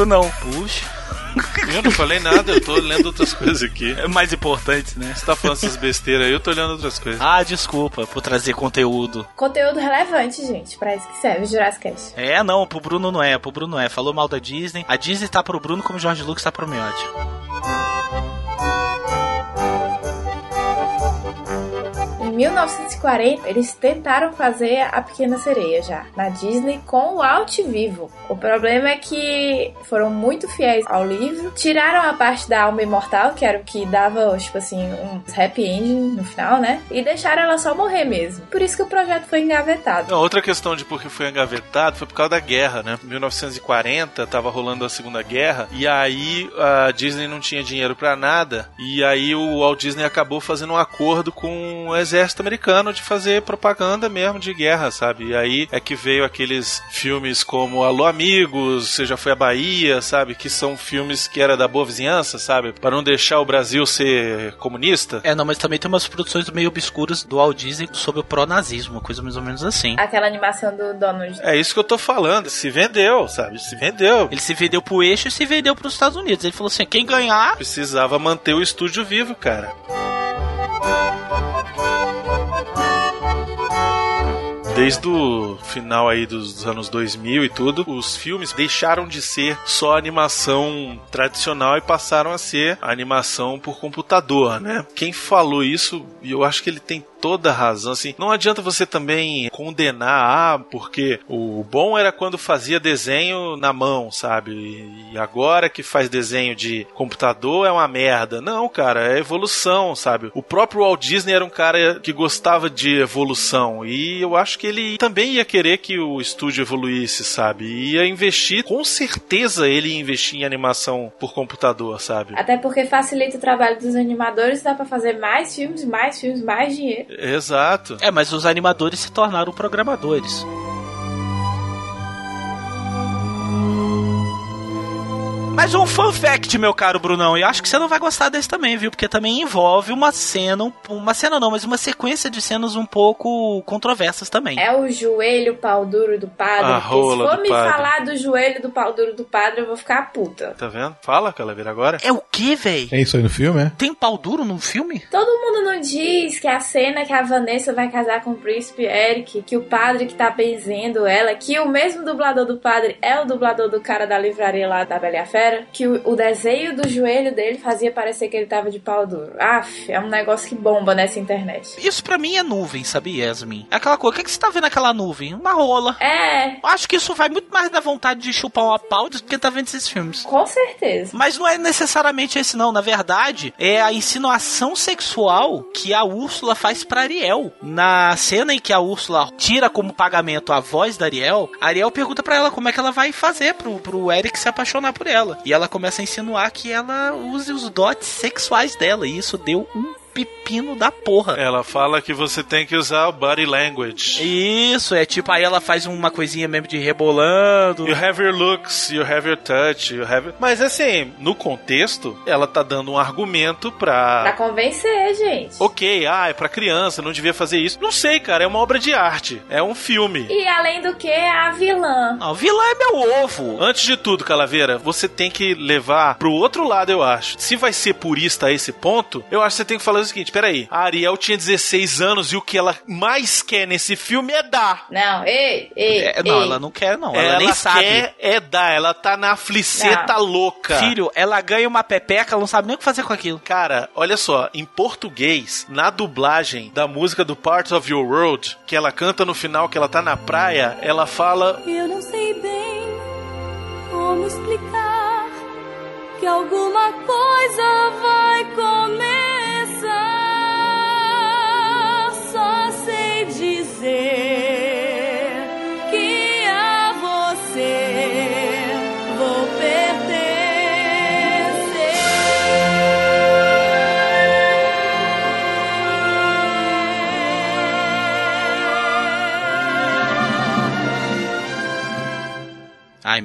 Speaker 10: Turn
Speaker 7: Eu não falei nada, eu tô lendo outras coisas aqui.
Speaker 5: É mais importante, né?
Speaker 7: Você tá falando essas besteiras aí, eu tô olhando outras coisas.
Speaker 5: Ah, desculpa por trazer conteúdo.
Speaker 8: Conteúdo relevante, gente. Pra isso que serve o Jurassic Cast.
Speaker 5: É, não, pro Bruno não é, pro Bruno é. Falou mal da Disney. A Disney tá pro Bruno como o George Lucas tá pro Miotti.
Speaker 8: 1940, eles tentaram fazer a Pequena Sereia já, na Disney, com o Alt Vivo. O problema é que foram muito fiéis ao livro, tiraram a parte da alma imortal, que era o que dava, tipo assim, um happy ending no final, né? E deixaram ela só morrer mesmo. Por isso que o projeto foi engavetado.
Speaker 7: Não, outra questão de por que foi engavetado foi por causa da guerra, né? Em 1940 tava rolando a Segunda Guerra e aí a Disney não tinha dinheiro pra nada e aí o Walt Disney acabou fazendo um acordo com o exército exército americano de fazer propaganda mesmo de guerra, sabe? E aí é que veio aqueles filmes como Alô Amigos, Você Já Foi à Bahia, sabe? Que são filmes que era da boa vizinhança, sabe? Para não deixar o Brasil ser comunista.
Speaker 5: É, não, mas também tem umas produções meio obscuras do Walt Disney sobre o pró-nazismo, uma coisa mais ou menos assim.
Speaker 8: Aquela animação do Donald.
Speaker 7: É isso que eu tô falando. Se vendeu, sabe? Se vendeu.
Speaker 5: Ele se vendeu pro eixo e se vendeu pros Estados Unidos. Ele falou assim: quem ganhar.
Speaker 7: Precisava manter o estúdio vivo, cara. Desde o final aí dos anos 2000 e tudo, os filmes deixaram de ser só animação tradicional e passaram a ser animação por computador, né? Quem falou isso, e eu acho que ele tem toda razão, assim, não adianta você também condenar, ah, porque o bom era quando fazia desenho na mão, sabe? E agora que faz desenho de computador é uma merda. Não, cara, é evolução, sabe? O próprio Walt Disney era um cara que gostava de evolução e eu acho que ele também ia querer que o estúdio evoluísse, sabe? E ia investir, com certeza ele ia investir em animação por computador, sabe?
Speaker 8: Até porque facilita o trabalho dos animadores, dá pra fazer mais filmes, mais filmes, mais dinheiro.
Speaker 7: Exato.
Speaker 5: É, mas os animadores se tornaram programadores. Mas um fun fact, meu caro Brunão, e acho que você não vai gostar desse também, viu? Porque também envolve uma cena, uma cena não, mas uma sequência de cenas um pouco controversas também.
Speaker 8: É o joelho pau duro do padre.
Speaker 7: A
Speaker 8: porque se
Speaker 7: rola
Speaker 8: for
Speaker 7: do
Speaker 8: me
Speaker 7: padre.
Speaker 8: falar do joelho do pau duro do padre, eu vou ficar puta.
Speaker 7: Tá vendo? Fala, Calaveira, agora.
Speaker 5: É o que, véi?
Speaker 6: É isso aí no filme, é?
Speaker 5: Tem pau duro no filme?
Speaker 8: Todo mundo não diz que a cena que a Vanessa vai casar com o príncipe Eric, que o padre que tá benzendo ela, que o mesmo dublador do padre é o dublador do cara da livraria lá da Bela e que o, o desenho do joelho dele fazia parecer que ele tava de pau duro. Aff, é um negócio que bomba nessa internet.
Speaker 5: Isso pra mim é nuvem, sabia, Yasmin? É aquela coisa, o que, que você tá vendo naquela nuvem? Uma rola.
Speaker 8: É,
Speaker 5: Acho que isso vai muito mais da vontade de chupar uma pau do que tá vendo esses filmes.
Speaker 8: com certeza.
Speaker 5: Mas não é necessariamente esse não, na verdade, é a insinuação sexual que a Úrsula faz pra Ariel. Na cena em que a Úrsula tira como pagamento a voz da Ariel, a Ariel pergunta pra ela como é que ela vai fazer pro, pro Eric se apaixonar por ela. E ela começa a insinuar que ela use os dotes sexuais dela, e isso deu um pepino da porra.
Speaker 7: Ela fala que você tem que usar o body language.
Speaker 5: Isso, é tipo, aí ela faz uma coisinha mesmo de rebolando.
Speaker 7: You have your looks, you have your touch, you have... Mas assim, no contexto, ela tá dando um argumento pra...
Speaker 8: Pra convencer, gente.
Speaker 7: Ok, ah, é pra criança, não devia fazer isso. Não sei, cara, é uma obra de arte. É um filme.
Speaker 8: E além do que, a vilã.
Speaker 5: Não, vilã é meu ovo.
Speaker 7: Antes de tudo, Calaveira, você tem que levar pro outro lado, eu acho. Se vai ser purista a esse ponto, eu acho que você tem que falar o seguinte: peraí, a Ariel tinha 16 anos e o que ela mais quer nesse filme é dar.
Speaker 8: Não, ei, ei.
Speaker 5: É, não,
Speaker 8: ei.
Speaker 5: ela não quer, não. Ela, nem sabe.
Speaker 7: quer é dar, ela tá na fliceta
Speaker 8: Não.
Speaker 7: louca.
Speaker 5: Filho, ela ganha uma pepeca, ela não sabe nem o que fazer com aquilo.
Speaker 7: Cara, olha só, em português, na dublagem da música do Part of Your World, que ela canta no final que ela tá na praia, ela fala
Speaker 11: Eu não sei bem como explicar que alguma coisa vai começar.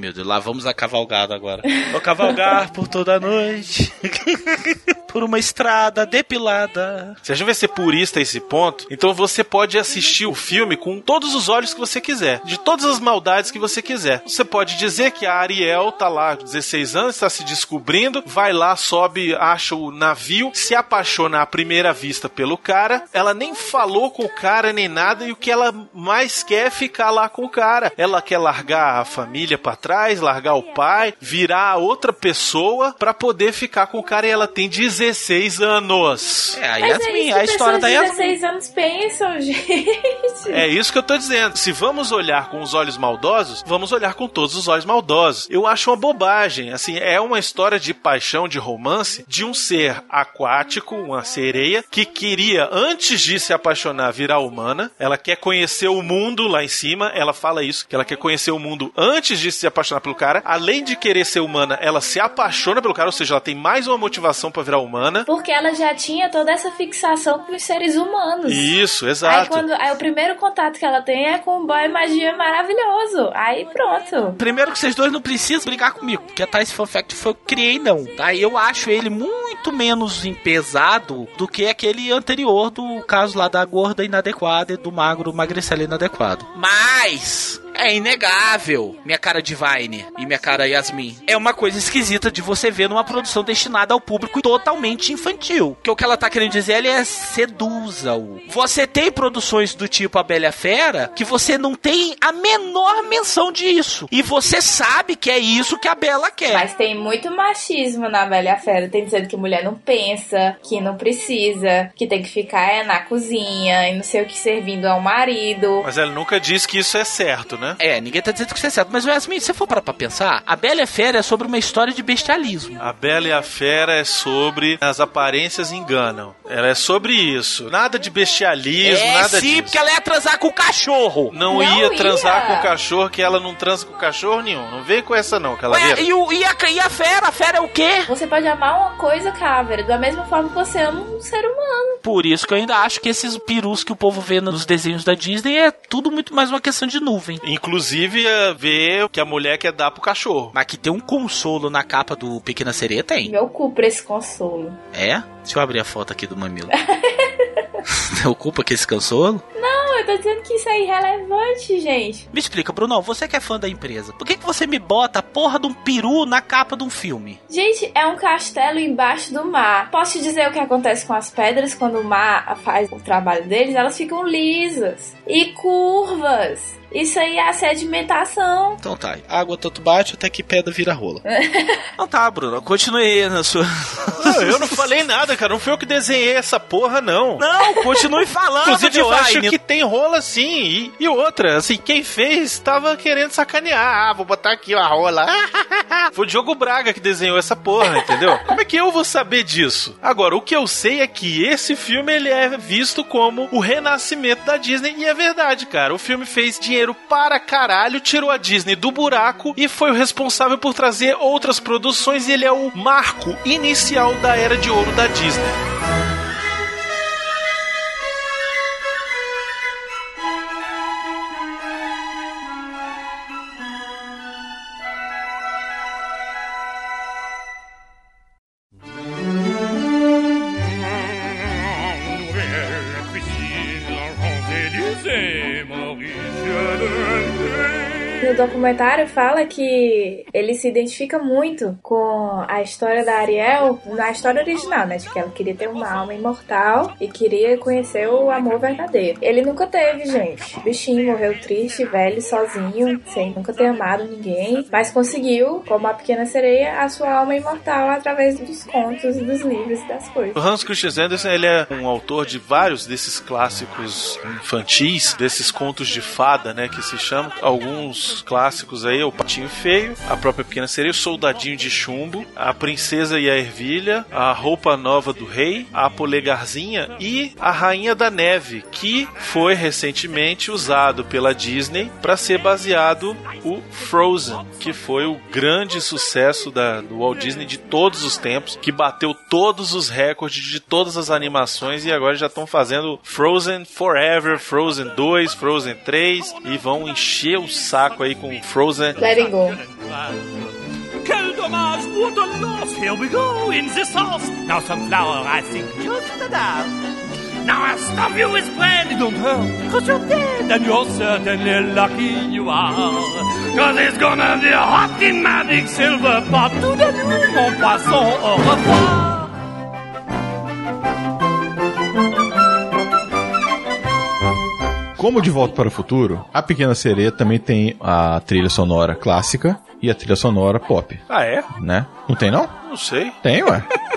Speaker 5: Meu Deus, lá vamos a cavalgada agora. Vou cavalgar por toda a noite. por uma estrada depilada.
Speaker 7: Se a gente vai ser purista a esse ponto, então você pode assistir o filme com todos os olhos que você quiser, de todas as maldades que você quiser. Você pode dizer que a Ariel tá lá, 16 anos, está se descobrindo, vai lá, sobe, acha o navio, se apaixona à primeira vista pelo cara, ela nem falou com o cara nem nada, e o que ela mais quer é ficar lá com o cara. Ela quer largar a família pra trás, largar o pai, virar outra pessoa pra poder ficar com o cara, e ela tem 16 anos.
Speaker 5: É, a
Speaker 8: é
Speaker 5: Yasmin,
Speaker 8: isso
Speaker 5: a
Speaker 8: que
Speaker 5: história da Yasmin.
Speaker 8: 16 anos pensam, gente.
Speaker 7: É isso que eu tô dizendo. Se vamos olhar com os olhos maldosos, vamos olhar com todos os olhos maldosos. Eu acho uma bobagem. Assim, é uma história de paixão, de romance, de um ser aquático, uma sereia, que queria, antes de se apaixonar, virar humana. Ela quer conhecer o mundo lá em cima. Ela fala isso, que ela quer conhecer o mundo antes de se apaixonar pelo cara, além de querer ser humana, ela se apaixona pelo cara, ou seja, ela tem mais uma motivação pra virar humana.
Speaker 8: Porque ela já tinha toda essa fixação com os seres humanos.
Speaker 7: Isso,
Speaker 8: Aí,
Speaker 7: exato.
Speaker 8: quando, aí o primeiro contato que ela tem é com um boy magia maravilhoso. Aí pronto.
Speaker 5: Primeiro que vocês dois não precisam brigar comigo, porque a Thais Fun Fact foi eu que criei, não. Tá? Eu acho ele muito menos pesado do que aquele anterior do caso lá da gorda inadequada e do magro magricela inadequado. Mas é inegável, minha cara Divine e minha cara Yasmin. É uma coisa esquisita de você ver numa produção destinada ao público totalmente infantil. Que o que ela tá querendo dizer é seduza-o. Você tem produções do tipo A Bela Fera que você não tem a menor menção disso. E você sabe que é isso que a Bela quer.
Speaker 8: Mas tem muito machismo na velha fera. Tem dizendo que mulher não pensa, que não precisa, que tem que ficar é, na cozinha e não sei o que servindo ao marido.
Speaker 7: Mas ela nunca disse que isso é certo, né?
Speaker 5: É, ninguém tá dizendo que isso é certo. Mas, Yasmin, se você for parar pra pensar, A Bela e a Fera é sobre uma história de bestialismo.
Speaker 7: A Bela e a Fera é sobre as aparências enganam. Ela é sobre isso. Nada de bestialismo,
Speaker 5: é,
Speaker 7: nada
Speaker 5: sim,
Speaker 7: disso.
Speaker 5: porque ela ia transar com o cachorro.
Speaker 7: Não,
Speaker 8: Não
Speaker 7: ia transar
Speaker 8: ia.
Speaker 7: com o cachorro, que ela não transa com cachorro nenhum. Não vem com essa não, aquela
Speaker 5: Ué, e, o, e, a, e a fera? A fera é o quê?
Speaker 8: Você pode amar uma coisa, Caveira, da mesma forma que você ama um ser humano.
Speaker 5: Por isso que eu ainda acho que esses perus que o povo vê nos desenhos da Disney é tudo muito mais uma questão de nuvem.
Speaker 7: Inclusive, é ver o que a mulher quer dar pro cachorro.
Speaker 5: Mas que tem um consolo na capa do Pequena Sereia, tem.
Speaker 8: Meu cu pra esse consolo.
Speaker 5: É? Deixa eu abrir a foto aqui do mamilo. Ocupa aqui esse consolo?
Speaker 8: Não, eu tô dizendo que isso é irrelevante, gente.
Speaker 5: Me explica, Brunão, você que é fã da empresa, por que, que você me bota a porra de um peru na capa de um filme?
Speaker 8: Gente, é um castelo embaixo do mar. Posso te dizer o que acontece com as pedras quando o mar faz o trabalho deles? Elas ficam lisas e curvas. Isso aí é a sedimentação.
Speaker 5: Então tá, água tanto bate até que pedra vira rola. então tá, Bruno, continue na sua.
Speaker 7: Não, eu não falei nada, cara. Não fui eu que desenhei essa porra, não.
Speaker 5: Não, continue falando,
Speaker 7: Inclusive, eu acho que tem rola sim. E, e outra, assim, quem fez tava querendo sacanear. Ah, vou botar aqui a rola. Foi o Diogo Braga que desenhou essa porra, entendeu? Como é que eu vou saber disso? Agora, o que eu sei é que esse filme ele é visto como o renascimento da Disney. E é verdade, cara. O filme fez dinheiro para caralho, tirou a Disney do buraco e foi o responsável por trazer outras produções. E ele é o marco inicial da era de ouro da Disney.
Speaker 8: Gracias. Documentário fala que ele se identifica muito com a história da Ariel, na história original, né? De que ela queria ter uma alma imortal e queria conhecer o amor verdadeiro. Ele nunca teve, gente. O bichinho morreu triste, velho, sozinho, sem nunca ter amado ninguém, mas conseguiu, como a pequena sereia, a sua alma imortal através dos contos, dos livros e das coisas.
Speaker 7: O Hans Christian Andersen ele é um autor de vários desses clássicos infantis, desses contos de fada, né, que se chamam. Alguns clássicos aí, o Patinho Feio, a própria Pequena Sereia, o Soldadinho de Chumbo, a Princesa e a Ervilha, a Roupa Nova do Rei, a Polegarzinha e a Rainha da Neve, que foi recentemente usado pela Disney para ser baseado o Frozen, que foi o grande sucesso da, do Walt Disney de todos os tempos, que bateu todos os recordes de todas as animações e agora já estão fazendo Frozen Forever, Frozen 2, Frozen 3 e vão encher o saco aí com Frozen.
Speaker 8: Let it go.
Speaker 10: Quel dommage pour de loss. Here we go in this sauce. Now some flour, I think just enough. Now I'll stop you with bread, don't hurt, cause you're dead, and you're certainly lucky you are. Cause it's gonna be a hot in my big silver pot. Tout de nuit, mon poisson, au revoir.
Speaker 6: Como De Volta para o Futuro, a Pequena Sereia também tem a trilha sonora clássica e a trilha sonora pop,
Speaker 7: Ah, é?
Speaker 6: né? Não tem não?
Speaker 7: Não sei.
Speaker 6: Tem, ué.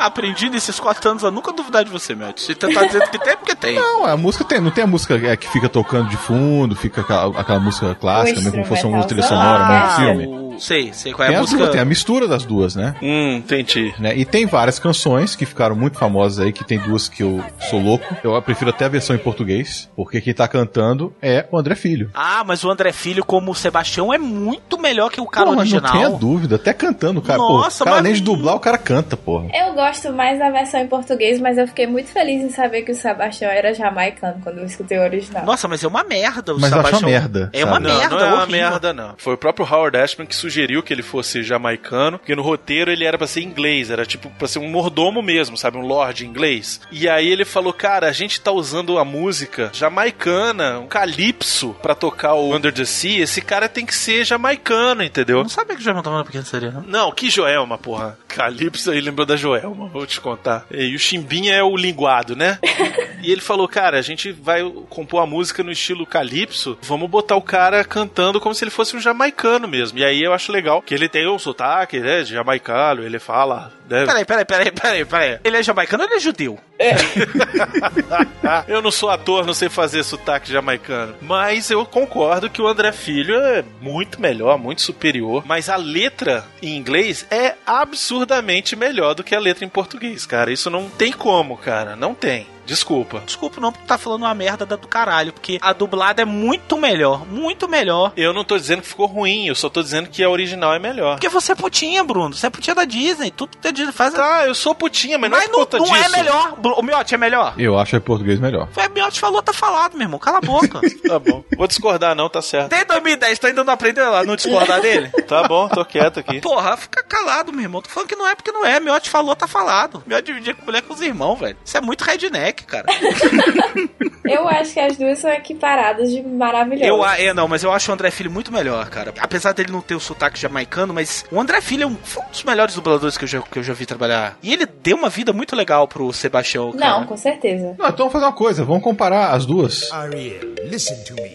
Speaker 5: Aprendi nesses quatro anos a nunca duvidar de você, Matt. Se você tá dizendo que tem, é porque tem.
Speaker 6: Não, a música tem, não tem a música é, que fica tocando de fundo, fica aquela, aquela música clássica, né, como fosse uma trilha sonora
Speaker 8: Ah,
Speaker 6: no filme.
Speaker 5: o- Sei, sei qual é
Speaker 6: Tem
Speaker 5: a música.
Speaker 6: duas, tem a mistura das duas, né?
Speaker 7: Hum, entendi.
Speaker 6: né? E tem várias canções que ficaram muito famosas aí, que tem duas que eu sou louco. Eu prefiro até a versão em português, porque quem tá cantando é o André Filho.
Speaker 5: Ah, mas o André Filho, como o Sebastião, é muito melhor que o cara
Speaker 6: Pô, mas
Speaker 5: original.
Speaker 6: não tenha dúvida, até cantando, cara.
Speaker 5: Nossa,
Speaker 6: pô, o cara,
Speaker 5: mas-
Speaker 6: além de dublar, o cara canta, porra.
Speaker 8: Eu gosto mais da versão em português, mas eu fiquei muito feliz em saber que o Sebastião era jamaicano quando eu escutei o original.
Speaker 5: Nossa, mas é uma merda o
Speaker 6: Mas eu acho
Speaker 5: Sebastião.
Speaker 6: uma merda,
Speaker 5: É uma?
Speaker 7: Não,
Speaker 5: merda,
Speaker 7: não é uma
Speaker 5: horrível.
Speaker 7: merda, não. Foi o próprio Howard Ashman que sugeriu que ele fosse jamaicano, porque no roteiro ele era pra ser inglês, era tipo pra ser um mordomo mesmo, sabe? Um lord inglês. E aí ele falou, cara, a gente tá usando a música jamaicana, um calypso, pra tocar o Under the Sea, esse cara tem que ser jamaicano, entendeu?
Speaker 5: Eu não sabia que o Joelma tava na pequena sereia, não.
Speaker 7: Não, que Joelma, porra. Calypso aí lembrou da Joelma, vou te contar. E o Chimbinha é o linguado, né? e ele falou, cara, a gente vai compor a música no estilo calypso, vamos botar o cara cantando como se ele fosse um jamaicano mesmo. E aí eu acho legal que ele tem um sotaque, né, de jamaicano, ele fala, né?
Speaker 5: Peraí, peraí, peraí, peraí, peraí. Ele é jamaicano ou ele é judeu?
Speaker 7: eu não sou ator, não sei fazer sotaque jamaicano. Mas eu concordo que o André Filho é muito melhor, muito superior. Mas a letra em inglês é absurdamente melhor do que a letra em português, cara. Isso não tem como, cara. Não tem. Desculpa.
Speaker 5: Desculpa não, porque tá falando uma merda da do caralho, porque a dublada é muito melhor, muito melhor.
Speaker 7: Eu não tô dizendo que ficou ruim, eu só tô dizendo que a original é melhor.
Speaker 5: Porque você é putinha, Bruno. Você é putinha da Disney. Tudo que a Disney faz é...
Speaker 7: Tá, eu sou putinha, mas,
Speaker 5: Mas
Speaker 7: não é
Speaker 5: não,
Speaker 7: conta
Speaker 5: não é
Speaker 7: disso.
Speaker 5: melhor. Bru- O Miotti é melhor.
Speaker 6: Eu acho em português melhor.
Speaker 5: Foi o Miotti falou, tá falado, meu irmão. Cala a boca.
Speaker 7: Tá bom. Vou discordar não, tá certo.
Speaker 5: Desde 2010, tu ainda não aprendeu a não discordar dele?
Speaker 7: Tá bom, tô quieto aqui.
Speaker 5: Porra, fica calado, meu irmão. Tô falando que não é porque não é. Miotti falou, tá falado. Miotti dividia com mulher com os irmãos, velho. Isso é muito redneck, cara.
Speaker 8: Eu acho que as duas são equiparadas de maravilhosas.
Speaker 5: Eu, a- é, não, mas eu acho o André Filho muito melhor, cara. Apesar dele não ter o sotaque jamaicano, mas o André Filho é um, foi um dos melhores dubladores que eu, já, que eu já vi trabalhar. E ele deu uma vida muito legal pro Sebastião, cara.
Speaker 8: Não, com certeza.
Speaker 6: Não, então vamos fazer uma coisa, vamos comparar as duas.
Speaker 4: Ariel, listen to me.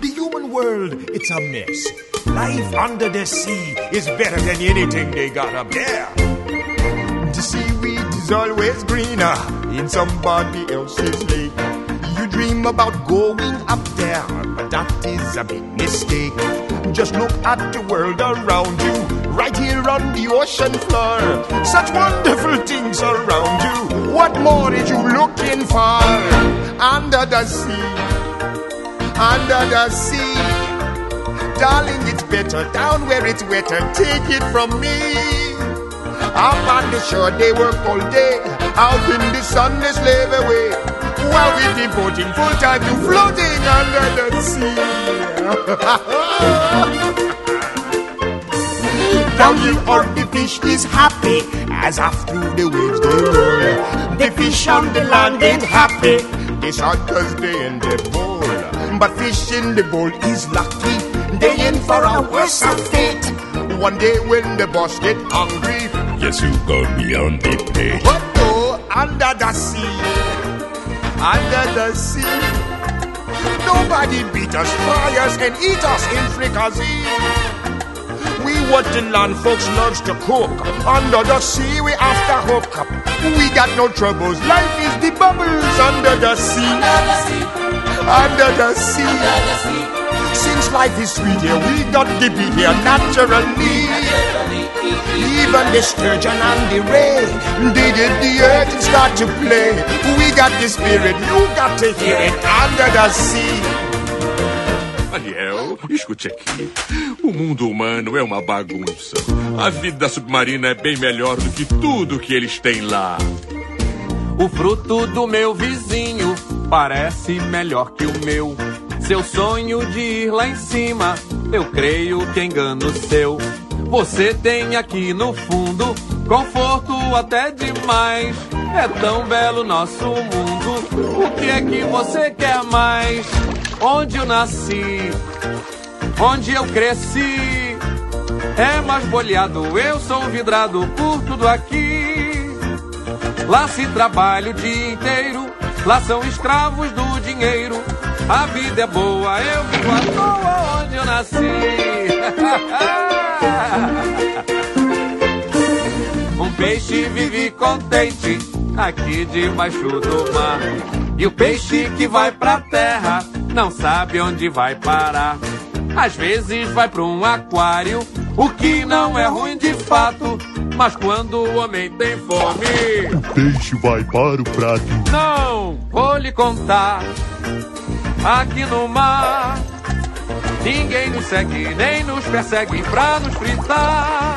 Speaker 4: The human world, it's a mess. Life under the sea is better than anything they got up there. Is always greener in somebody else's lake. You dream about going up there, but that is a big mistake. Just look at the world around you, right here on the ocean floor. Such wonderful things around you. What more is you looking for? Under the sea, under the sea. Darling, it's better down where it's wetter. Take it from me. Up on the shore, they work all day. Out in the sun, they slave away. While we devoting full time to floating under the sea. Down on the fish is happy as off through the waves they roll. The fish on the land ain't happy. They shot cause they in the bowl. But fish in the bowl is lucky. They in for a worse fate. One day when the boss get hungry,
Speaker 2: Yes, you go beyond the
Speaker 4: but go under the sea, under the sea. Nobody beat us, fry us, and eat us in fricassee. We what the land folks loves to cook. Under the sea, we after hook up. We got no troubles. Life is the bubbles under the sea. under the sea. Under the sea. Since life is sweet here, we got to be here naturally. Even the sturgeon and the ray, they did the earth and start to play. We got the spirit, you got to hear it under the sea.
Speaker 2: Ariel, escute aqui. O mundo humano é uma bagunça. A vida submarina é bem melhor do que tudo que eles têm lá.
Speaker 12: O fruto do meu vizinho parece melhor que o meu. Seu sonho de ir lá em cima, eu creio que é engano seu. Você tem aqui no fundo conforto até demais. É tão belo nosso mundo. O que é que você quer mais? Onde eu nasci, onde eu cresci, é mais boleado. Eu sou vidrado por tudo aqui. Lá se trabalha o dia inteiro, lá são escravos do dinheiro. A vida é boa, eu vivo à toa onde eu nasci. Um peixe vive contente aqui debaixo do mar. E o peixe que vai pra terra não sabe onde vai parar. Às vezes vai pra um aquário, o que não é ruim de fato. Mas quando o homem tem fome,
Speaker 13: O peixe vai para o prato.
Speaker 12: não vou lhe contar. Aqui no mar, ninguém nos segue nem nos persegue pra nos fritar.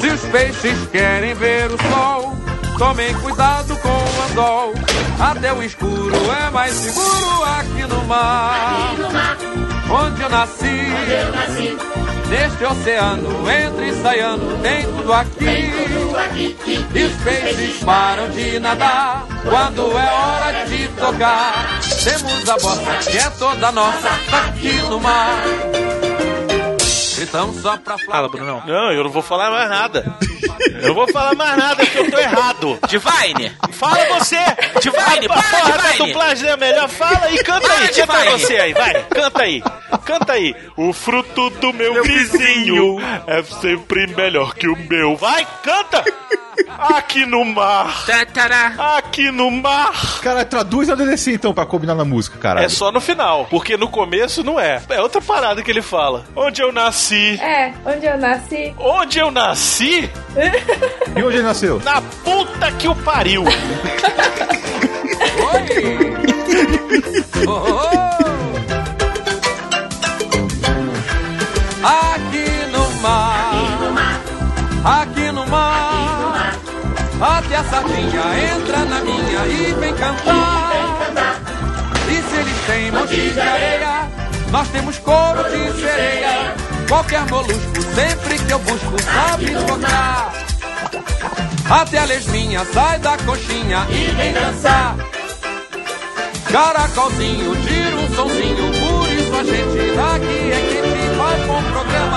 Speaker 12: Se os peixes querem ver o sol, tomem cuidado com o anzol. Até o escuro é mais seguro aqui no mar. Onde eu nasci, neste oceano, entre e saiando, tem tudo aqui. E os peixes param de nadar quando é hora de tocar. Temos a bossa que é toda nossa, tá aqui no mar. Gritamos só pra
Speaker 7: Fala, Brunão. Não, eu não vou falar mais nada. Eu não vou falar mais nada porque eu tô errado.
Speaker 5: Divine!
Speaker 7: Fala você!
Speaker 5: Divine,
Speaker 7: a,
Speaker 5: para,
Speaker 7: porra da
Speaker 5: Divine.
Speaker 7: dublagem é melhor. Fala e canta
Speaker 5: Para,
Speaker 7: aí. Canta
Speaker 5: Divine.
Speaker 7: você aí, vai. Canta aí. Canta aí. O fruto do meu, vizinho é sempre melhor que o meu. Vai, canta! Aqui no mar. Aqui no mar.
Speaker 6: Cara, traduz a DLC então pra combinar na música, caralho.
Speaker 7: É só no final, porque no começo não é. É outra parada que ele fala. Onde eu nasci.
Speaker 8: É, onde eu nasci.
Speaker 7: Onde eu nasci?
Speaker 6: E onde ele nasceu?
Speaker 7: Na puta que o pariu.
Speaker 12: Aqui no mar, aqui no mar, até a sardinha entra na minha e vem cantar. E se eles têm monte de areia, nós temos couro de sereia. Qualquer molusco, sempre que eu busco, sabe tocar. Até a lesminha sai da coxinha e vem dançar. Caracolzinho, tira um sonzinho, por isso a gente daqui é quente, faz bom programa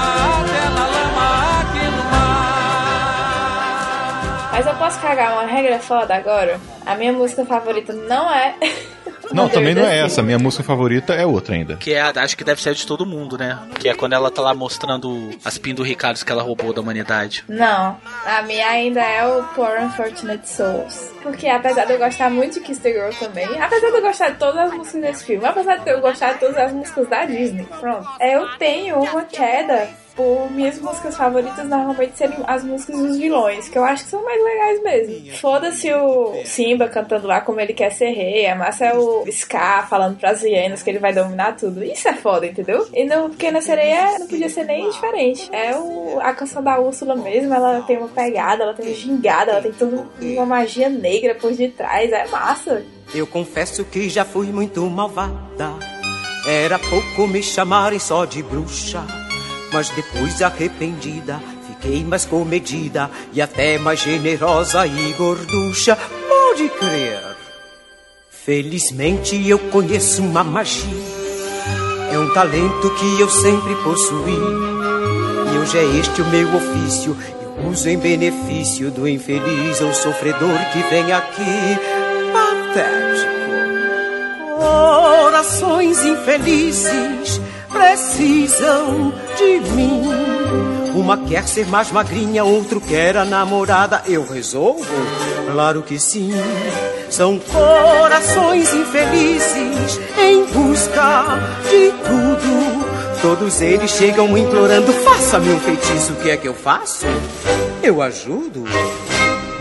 Speaker 8: Mas eu posso cagar uma regra foda agora? A minha música favorita não é.
Speaker 6: Não, também não é essa. Minha música favorita é outra ainda.
Speaker 5: Que é, acho que deve ser de todo mundo, né? Que é quando ela tá lá mostrando as pendurricadas que ela roubou da humanidade.
Speaker 8: Não, a minha ainda é o Poor Unfortunate Souls. Porque apesar de eu gostar muito de Kiss the Girl também, apesar de eu gostar de todas as músicas desse filme, apesar de eu gostar de todas as músicas da Disney, pronto, eu tenho uma queda por minhas músicas favoritas normalmente serem as músicas dos vilões, que eu acho que são mais legais mesmo. Foda-se o Simba cantando lá como ele quer ser rei, a massa é o Scar falando pras hienas que ele vai dominar tudo. Isso é foda, entendeu? E no Pequena Sereia não podia ser nem diferente. É o, a canção da Úrsula mesmo, ela tem uma pegada, ela tem uma gingada, ela tem toda uma magia negra por detrás, é massa.
Speaker 14: Eu confesso que já fui muito malvada. Era pouco me chamarem só de bruxa. Mas depois arrependida, fiquei mais comedida e até mais generosa e gorducha. Pode crer. Felizmente eu conheço uma magia. É um talento que eu sempre possuí. E hoje é este o meu ofício. Eu uso em benefício do infeliz ou sofredor que vem aqui. Patético. Corações infelizes precisam de mim. Uma quer ser mais magrinha, outro quer a namorada. Eu resolvo? Claro que sim. São corações infelizes em busca de tudo. Todos eles chegam implorando: faça-me um feitiço. O que é que eu faço? Eu ajudo.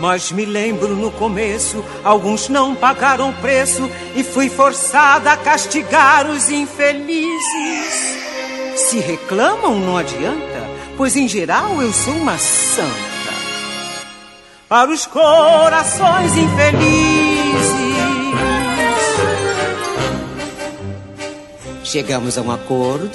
Speaker 14: Mas me lembro no começo, alguns não pagaram preço e fui forçada a castigar os infelizes. Se reclamam, não adianta, pois em geral eu sou uma santa. Para os corações infelizes. Chegamos a um acordo,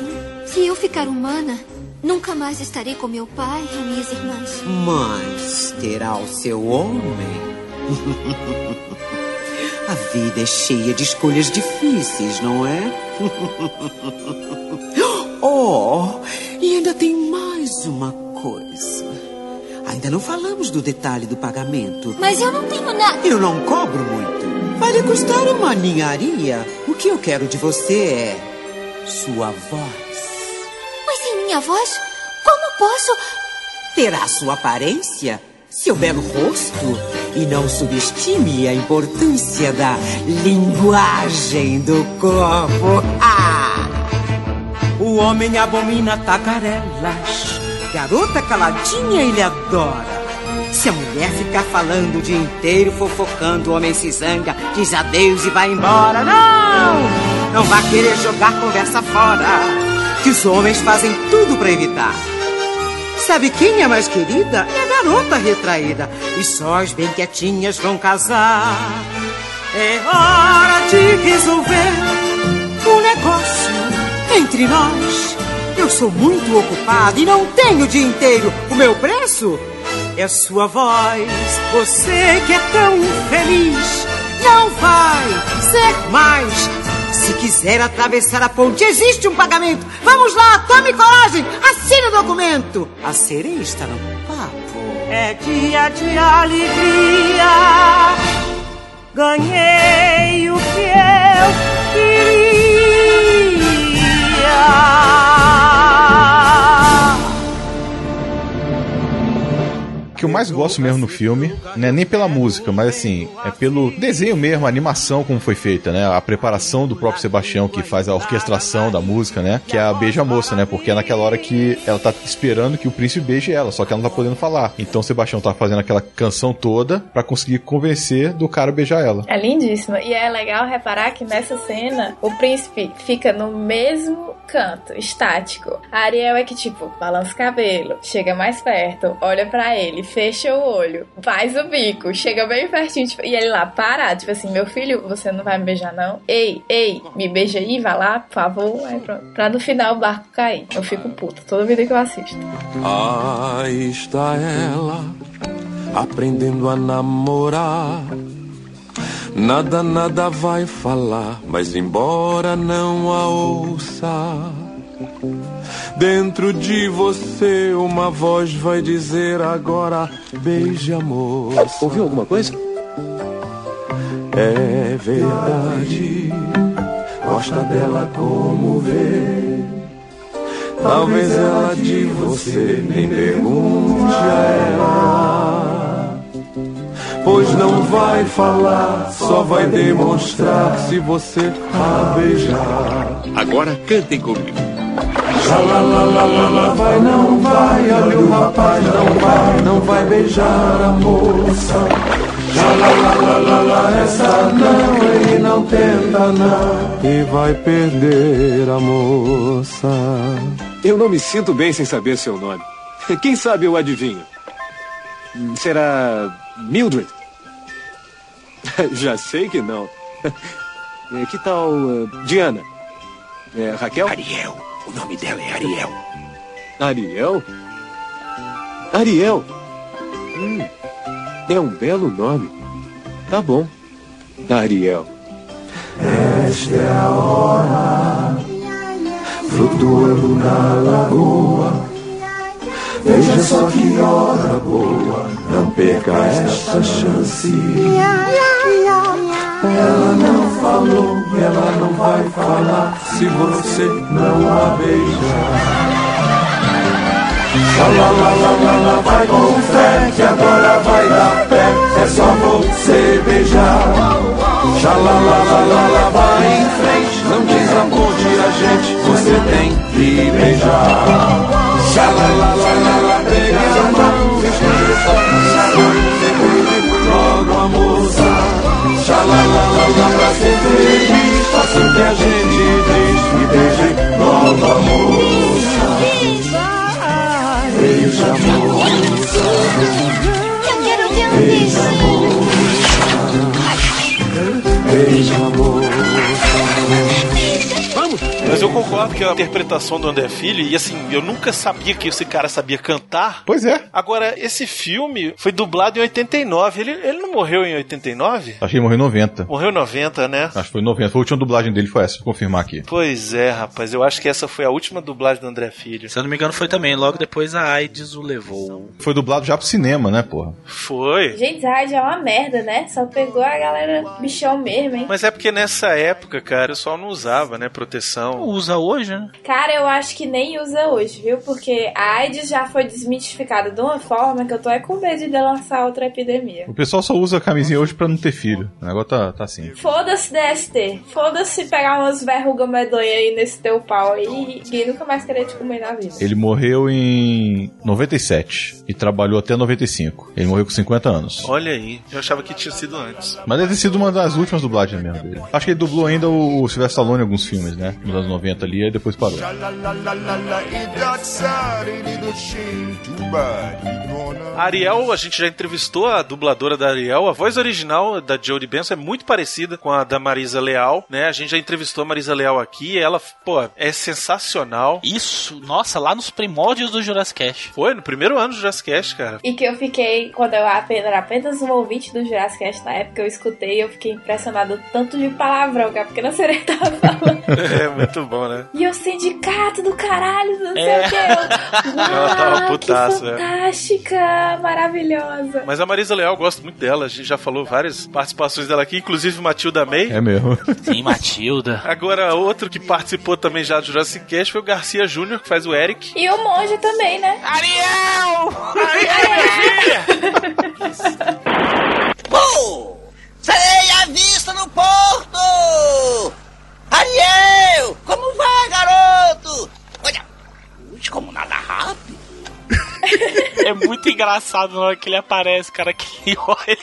Speaker 15: Se eu ficar humana, nunca mais estarei com meu pai e minhas irmãs.
Speaker 14: mas terá o seu homem. A vida é cheia de escolhas difíceis, não é? Oh, e ainda tem mais uma coisa. Ainda não falamos do detalhe do pagamento.
Speaker 15: Mas eu não tenho nada.
Speaker 14: Eu não cobro muito. Vai lhe custar uma ninharia. O que eu quero de você é sua voz.
Speaker 15: Sem minha voz, como posso?
Speaker 14: Terá sua aparência, seu belo rosto E não subestime a importância da linguagem do corpo. Ah! O homem abomina tagarelas. Garota caladinha ele adora. Se a mulher ficar falando o dia inteiro, fofocando, o homem se zanga, diz adeus e vai embora. Não! Não vá querer jogar conversa fora, que os homens fazem tudo pra evitar. Sabe quem é mais querida? É a garota retraída. E só as bem quietinhas vão casar. É hora de resolver um negócio entre nós. Eu sou muito ocupado e não tenho o dia inteiro. O meu preço é sua voz. Você que é tão feliz, não vai ser mais. Se quiser atravessar a ponte, existe um pagamento. Vamos lá, tome coragem, assine o documento. A sereia está no papo. É dia de alegria. Ganhei o que eu queria.
Speaker 6: Que eu mais gosto mesmo no filme, né, nem pela música, mas assim, é pelo desenho mesmo, a animação como foi feita, né? A preparação do próprio Sebastião que faz a orquestração da música, né? Que é a beija moça, né? Porque é naquela hora que ela tá esperando que o príncipe beije ela, só que ela não tá podendo falar. Então o Sebastião tá fazendo aquela canção toda pra conseguir convencer do cara a beijar ela.
Speaker 8: É lindíssima. E é legal reparar que nessa cena o príncipe fica no mesmo canto, estático. A Ariel é que, tipo, balança o cabelo, chega mais perto, olha pra ele, fecha o olho, faz o bico, chega bem pertinho, tipo, e ele lá parado, tipo assim, meu filho, você não vai me beijar, não? Ei, ei, me beija aí, vai lá, por favor. Aí pronto. Pra no final o barco cair. Eu fico puta toda vida que eu assisto.
Speaker 16: Aí está ela, aprendendo a namorar. Nada, nada vai falar, mas embora não a ouça, dentro de você uma voz vai dizer agora: beije amor.
Speaker 2: Ouviu alguma coisa?
Speaker 16: É verdade, gosta dela como vê. Talvez ela de você nem pergunte a ela. Pois não vai falar, só vai demonstrar se você a beijar.
Speaker 2: Agora cantem comigo.
Speaker 16: Xalalalala, vai, não vai, olha o rapaz, não vai, não vai beijar a moça. Xalalalala, essa não, ele não tenta não, e vai perder a moça.
Speaker 17: Eu não me sinto bem sem saber seu nome. Quem sabe eu adivinho? Será Mildred? Já sei que não. É, Que tal uh, Diana? É, Raquel?
Speaker 2: Ariel. O nome dela é Ariel.
Speaker 17: Ariel? Ariel? Hum, é um belo nome. Tá bom. Ariel.
Speaker 16: Esta é a hora, flutuando na lagoa. Veja só que hora boa, não perca esta chance. Ela não falou, ela não vai falar se você não a beijar. Xalalalala, vai com fé, que agora vai dar pé, é só você beijar. Xalalalala, vai em frente, não desaponte a gente, você tem que beijar. Xalalalala, pegue a mão, logo a moça. Xalalalala, pra ser feliz, faça que a gente diz e beije logo a moça. Beija a moça.
Speaker 15: Eu quero ter um
Speaker 16: Beija a moça. Beija a moça.
Speaker 7: Vamos! Mas eu concordo que a interpretação do André Filho, e assim, eu nunca sabia que esse cara sabia cantar.
Speaker 6: Pois é.
Speaker 7: Agora, esse filme foi dublado em 89. Ele, ele não morreu em 89?
Speaker 6: Acho que ele morreu em 90.
Speaker 7: Morreu em 90, né?
Speaker 6: Acho que foi em 90. Foi a última dublagem dele, foi essa, vou confirmar aqui.
Speaker 7: Pois é, rapaz. Eu acho que essa foi a última dublagem do André Filho.
Speaker 5: Se eu não me engano, foi também. Logo depois a AIDS o levou.
Speaker 6: Foi dublado já pro cinema, né, porra?
Speaker 7: Foi.
Speaker 8: Gente, Hyde é uma merda, né? Só pegou a galera bichão mesmo, hein?
Speaker 7: Mas é porque nessa época, cara, o pessoal não usava, né, proteção.
Speaker 5: Usa hoje, né?
Speaker 8: Cara, eu acho que nem usa hoje, viu? Porque a AIDS já foi desmitificada de uma forma que eu tô é com medo de lançar outra epidemia.
Speaker 6: O pessoal só usa a camisinha hoje pra não ter filho. O negócio tá, tá assim.
Speaker 8: Foda-se DST. Foda-se pegar umas verrugas medonhas aí nesse teu pau aí e nunca mais querer te comer na vida.
Speaker 6: Ele morreu em 97 e trabalhou até 95. Ele morreu com 50 anos.
Speaker 7: Olha aí, eu achava que tinha sido antes.
Speaker 6: Mas deve ter sido uma das últimas dublagens mesmo dele. Acho que ele dublou ainda o Sylvester Stallone em alguns filmes, né? Nos anos 90 ali, e depois parou.
Speaker 7: A Ariel, a gente já entrevistou a dubladora da Ariel. A voz original da Jodie Benson é muito parecida com a da Marisa Leal, né? A gente já entrevistou a Marisa Leal aqui. Ela, pô, é sensacional.
Speaker 5: Isso, nossa, lá nos primórdios do Jurassic Cast.
Speaker 7: Foi, no primeiro ano do Jurassic Cast, cara.
Speaker 8: E que eu fiquei, quando eu era apenas um ouvinte do Jurassic Cast na época, eu escutei eu fiquei impressionado tanto de palavrão que a pequena sereia tava falando.
Speaker 7: É muito bom, né?
Speaker 8: E o sindicato do caralho, não sei
Speaker 7: É.
Speaker 8: o que.
Speaker 7: Ela tava
Speaker 8: "Uau,
Speaker 7: putaça,
Speaker 8: que
Speaker 7: é.
Speaker 8: fantástica, maravilhosa.
Speaker 7: Mas a Marisa Leal, eu gosto muito dela. A gente já falou várias participações dela aqui, inclusive Matilda May.
Speaker 6: É mesmo.
Speaker 5: Sim, Matilda.
Speaker 7: Agora, outro que participou também já do Jurassic Cast foi o Garcia Júnior, que faz o Eric.
Speaker 8: E o monge também, né?
Speaker 5: Ariel!
Speaker 18: Pô! Sereia à vista no porto! Ariel! Como vai, garoto? Olha, puxa, como nada rápido.
Speaker 5: É muito engraçado na hora que ele aparece, cara, que ele olha.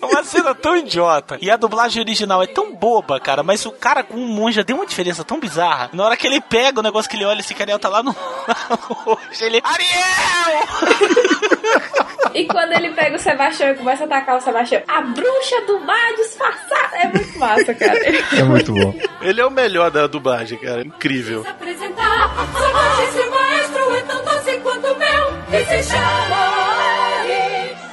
Speaker 5: É uma cena tão idiota. E a dublagem original é tão boba, cara. Mas o cara com um monge deu uma diferença tão bizarra. Na hora que ele pega o negócio que ele olha, esse Ariel tá lá no. Ele. Ariel!
Speaker 8: E quando ele pega o Sebastião e começa a atacar o Sebastião, a bruxa do mar disfarçada. É muito massa, cara.
Speaker 6: É muito bom.
Speaker 7: Ele é o melhor da dublagem, cara. Incrível.
Speaker 11: apresentar. Esse maestro é tão doce quanto o meu e se chama.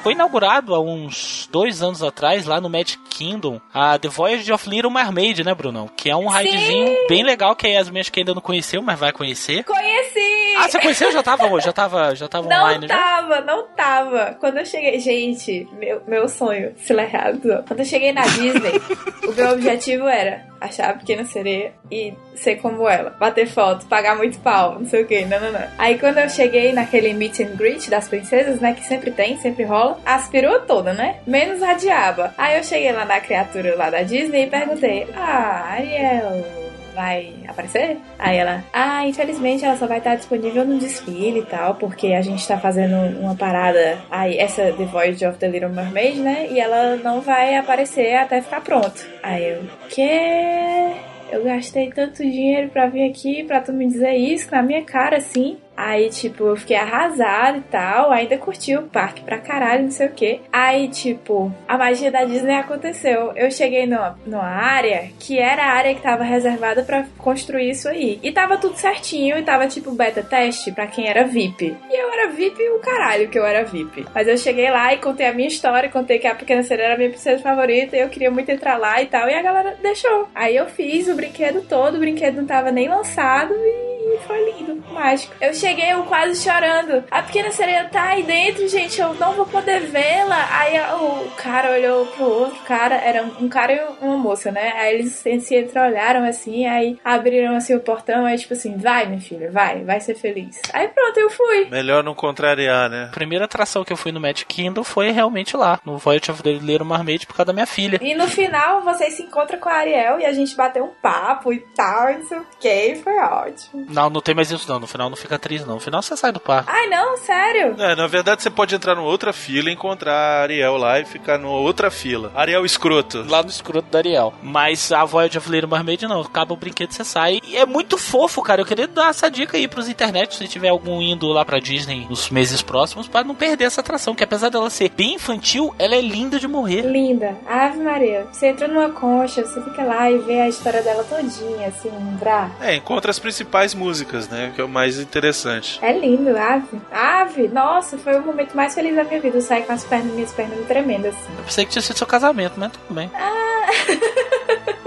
Speaker 5: Foi inaugurado há uns dois anos atrás, lá no Magic Kingdom, a The Voyage of Little Mermaid, né, Brunão? Que é um ridezinho bem legal que a Yasmin acho que ainda não conheceu, mas vai conhecer.
Speaker 8: Conheci!
Speaker 5: Ah, você conheceu? Já tava, já tava, já tava
Speaker 8: Não
Speaker 5: online já?
Speaker 8: tava, não tava. Quando eu cheguei. Gente, meu, meu sonho se realizou. Quando eu cheguei na Disney, o meu objetivo era achar a pequena sereia e ser como ela. Bater foto, pagar muito pau, não sei o que, não, não, não. Aí quando eu cheguei naquele meet and greet das princesas, né? Que sempre tem, sempre rola, as perua toda, né? Menos a diaba. Aí eu cheguei lá na criatura lá da Disney e perguntei: Ah, Ariel vai aparecer? Aí ela, ah, infelizmente ela só vai estar disponível no desfile e tal, porque a gente tá fazendo uma parada, aí essa The Voyage of the Little Mermaid, né? E ela não vai aparecer até ficar pronto. Aí eu, que? Eu gastei tanto dinheiro pra vir aqui pra tu me dizer isso na minha cara assim. Aí, tipo, eu fiquei arrasada e tal. Ainda curti o parque pra caralho, não sei o que. Aí, tipo, a magia da Disney aconteceu. Eu cheguei numa, numa área que era a área que tava reservada pra construir isso aí. E tava tudo certinho e tava, tipo, beta teste pra quem era VIP. E eu era VIP o caralho que eu era VIP. Mas eu cheguei lá e contei a minha história, contei que a Pequena Sereia era a minha princesa favorita e eu queria muito entrar lá e tal. E a galera deixou. Aí eu fiz o brinquedo todo, o brinquedo não tava nem lançado e e foi lindo, mágico. Eu cheguei eu quase chorando. A pequena sereia tá aí dentro, gente. Eu não vou poder vê-la. Aí o cara olhou pro outro cara. Era um cara e uma moça, né? Aí eles se entreolharam assim. Aí abriram assim o portão. Aí tipo assim: vai, minha filha, vai, vai ser feliz. Aí pronto, eu fui.
Speaker 7: Melhor não contrariar, né?
Speaker 5: A primeira atração que eu fui no Magic Kingdom foi realmente lá, no Voyage of the Little Mermaid, por causa da minha filha.
Speaker 8: E no final vocês se encontram com a Ariel e a gente bateu um papo e tal, e não sei o que. Foi ótimo.
Speaker 5: Não, não tem mais isso não. No final não fica atriz, não. No final você sai do parque.
Speaker 8: Ai, não, sério?
Speaker 7: É, na verdade você pode entrar numa outra fila e encontrar a Ariel lá e ficar numa outra fila. Ariel escroto.
Speaker 5: Lá no escroto da Ariel. Mas a Voyage of Little Mermaid não. Acaba o brinquedo, você sai. E é muito fofo, cara. Eu queria dar essa dica aí pros internet, se tiver algum indo lá pra Disney nos meses próximos, pra não perder essa atração. Que apesar dela ser bem infantil, ela é linda de morrer.
Speaker 8: Linda. Ave Maria. Você entra numa concha, você fica lá e vê a história dela todinha, assim, pra...
Speaker 7: É, encontra as principais músicas, né? Que é o mais interessante.
Speaker 8: É lindo, ave. Ave, nossa, foi o momento mais feliz da minha vida. Eu saí com as pernas, minhas pernas tremendo, assim.
Speaker 5: Eu pensei que tinha sido seu casamento, mas tudo bem.
Speaker 8: Ah,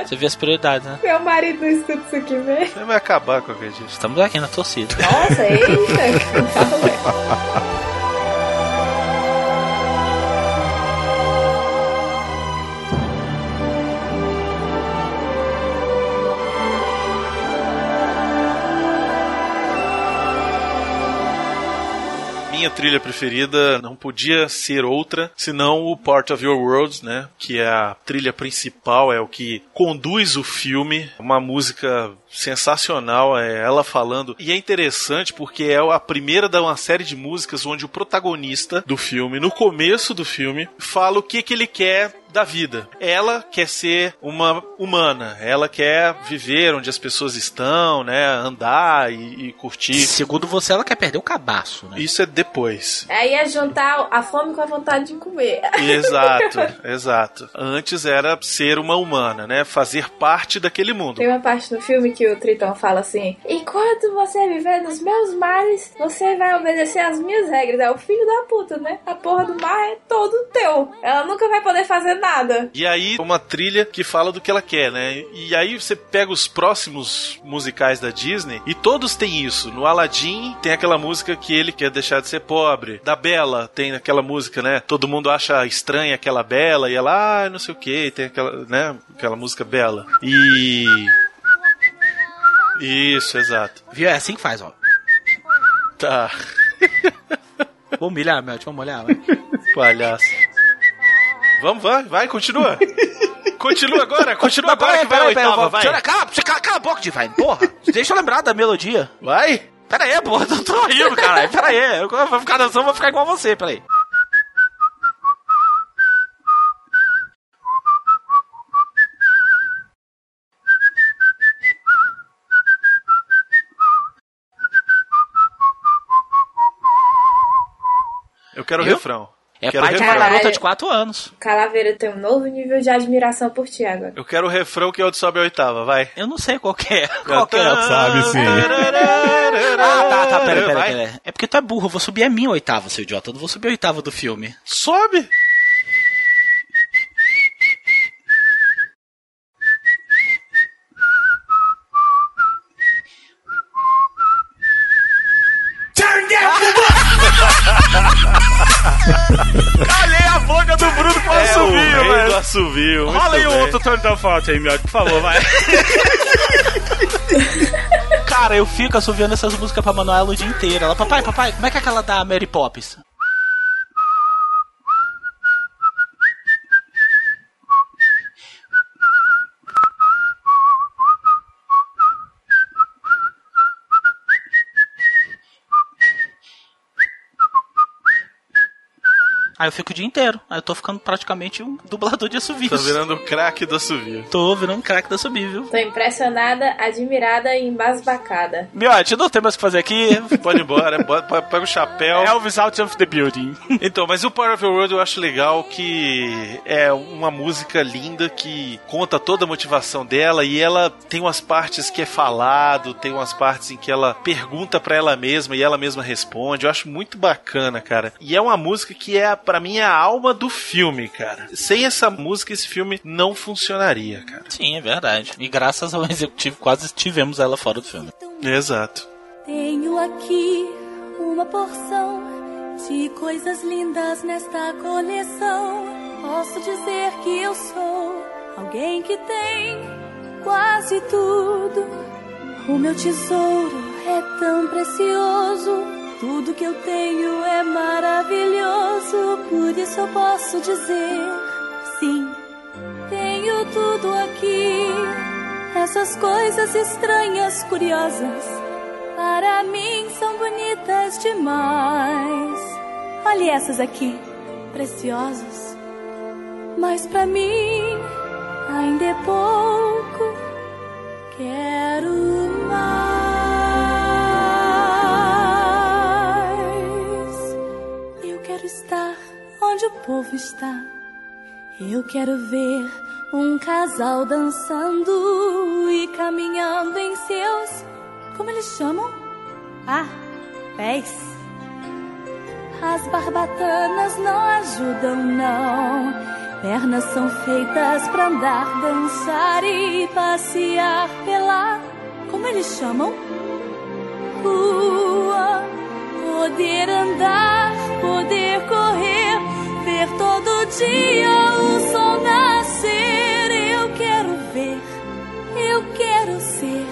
Speaker 5: Você vê as prioridades, né?
Speaker 8: meu marido não escuta isso aqui mesmo.
Speaker 7: Você vai acabar com aquele dia.
Speaker 5: Estamos aqui na torcida.
Speaker 8: Nossa, eita.
Speaker 7: trilha preferida não podia ser outra senão o Part of Your World, né? Que é a trilha principal, é o que conduz o filme. Uma música sensacional, é ela falando. E é interessante porque é a primeira de uma série de músicas onde o protagonista do filme, no começo do filme, fala o que, que ele quer da vida. Ela quer ser uma humana, ela quer viver onde as pessoas estão, né, andar e, e curtir.
Speaker 5: Segundo você, ela quer perder o cabaço, né?
Speaker 7: Isso é depois.
Speaker 8: Aí é juntar a fome com a vontade de comer.
Speaker 7: Exato, exato. Antes era ser uma humana, né, fazer parte daquele mundo.
Speaker 8: Tem uma parte no filme que o Triton fala assim: Enquanto você viver nos meus mares, você vai obedecer às minhas regras. É o filho da puta, né? A porra do mar é todo teu. Ela nunca vai poder fazer nada.
Speaker 7: E aí, uma trilha que fala do que ela quer, né? E aí você pega os próximos musicais da Disney e todos têm isso. No Aladdin tem aquela música que ele quer deixar de ser pobre. Da Bela tem aquela música, né? Todo mundo acha estranha aquela Bela e ela, ah, não sei o que, tem aquela, né? Aquela música Bela. E. Isso, exato.
Speaker 5: Viu? É assim que faz, ó.
Speaker 7: Tá.
Speaker 5: Vou humilhar, Melt, vamos olhar. Vai.
Speaker 7: Palhaço. Vamos, vai, vai, continua. Continua agora, continua agora
Speaker 5: peraí,
Speaker 7: que vai a
Speaker 5: peraí, peraí,
Speaker 7: oitava, vai.
Speaker 5: Cala, cala, cala a boca, Divine, porra. Deixa eu lembrar da melodia.
Speaker 7: Vai.
Speaker 5: Pera aí, porra, eu tô rindo, caralho. Pera aí, eu vou ficar dançando, vou ficar igual você, pera aí.
Speaker 7: Eu quero o refrão.
Speaker 5: É
Speaker 7: quero
Speaker 5: pai
Speaker 7: o
Speaker 5: de uma
Speaker 7: refrão.
Speaker 5: garota de 4 anos.
Speaker 8: Calaveira tem um novo nível de admiração por ti agora.
Speaker 7: Eu quero o refrão que é de sobe a oitava, vai.
Speaker 5: Eu não sei qual que é. Qual que é?
Speaker 6: Sabe sim.
Speaker 5: Ah, tá, tá, pera, pera,
Speaker 7: Vai.
Speaker 5: pera. É porque tu é burro, eu vou subir a minha oitava, seu idiota. Eu não vou subir a oitava do filme.
Speaker 7: Sobe! Muito
Speaker 5: Rola aí o outro turn down fault aí, Miotti, por favor, vai. Cara, eu fico assoviando essas músicas pra Manuela o dia inteiro. Ela, papai, papai, como é que é aquela da Mary Poppins? Aí eu fico o dia inteiro. Aí eu tô ficando praticamente um dublador de assovios.
Speaker 7: Tá virando o craque do assovio.
Speaker 5: Tô virando um craque da subir, viu?
Speaker 8: Tô impressionada, admirada e embasbacada.
Speaker 5: Miotti, não tem mais o que fazer aqui.
Speaker 7: Pode ir embora, pega o chapéu.
Speaker 5: Elvis out of the building.
Speaker 7: Então, mas o Power of Your World eu acho legal que é uma música linda que conta toda a motivação dela e ela tem umas partes que é falado, tem umas partes em que ela pergunta pra ela mesma e ela mesma responde. Eu acho muito bacana, cara. E é uma música que é, para mim, a alma do filme, cara. Sem essa música, esse filme não funcionaria, cara.
Speaker 5: Sim, é verdade. E graças ao executivo, quase tivemos ela fora do filme.
Speaker 7: Exato.
Speaker 11: Tenho aqui uma porção de coisas lindas nesta coleção. Posso dizer que eu sou alguém que tem quase tudo. O meu tesouro é tão precioso. Tudo que eu tenho é maravilhoso. Por isso eu posso dizer sim. Tenho tudo aqui. Essas coisas estranhas, curiosas, para mim são bonitas demais. Olhe essas aqui, preciosas. Mas pra mim ainda é pouco. Quero povo está. Eu quero ver um casal dançando e caminhando em seus. Como eles chamam? Ah, pés. As barbatanas não ajudam, não. Pernas são feitas pra andar, dançar e passear pela. Como eles chamam? Rua. Poder andar, poder correr, ver todo dia o sol nascer. Eu quero ver, eu quero ser,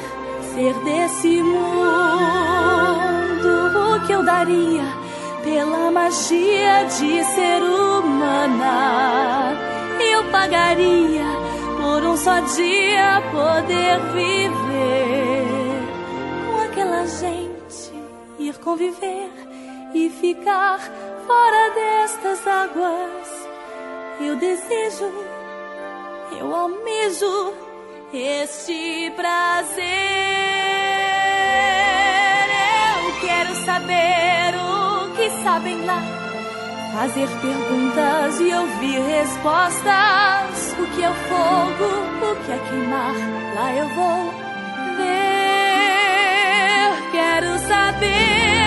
Speaker 11: ser desse mundo. O que eu daria pela magia de ser humana. Eu pagaria por um só dia poder viver com aquela gente, ir conviver e ficar fora destas águas. Eu desejo, eu almejo este prazer. Eu quero saber o que sabem lá. Fazer perguntas e ouvir respostas. O que é o fogo, o que é queimar? Lá eu vou ver. Quero saber,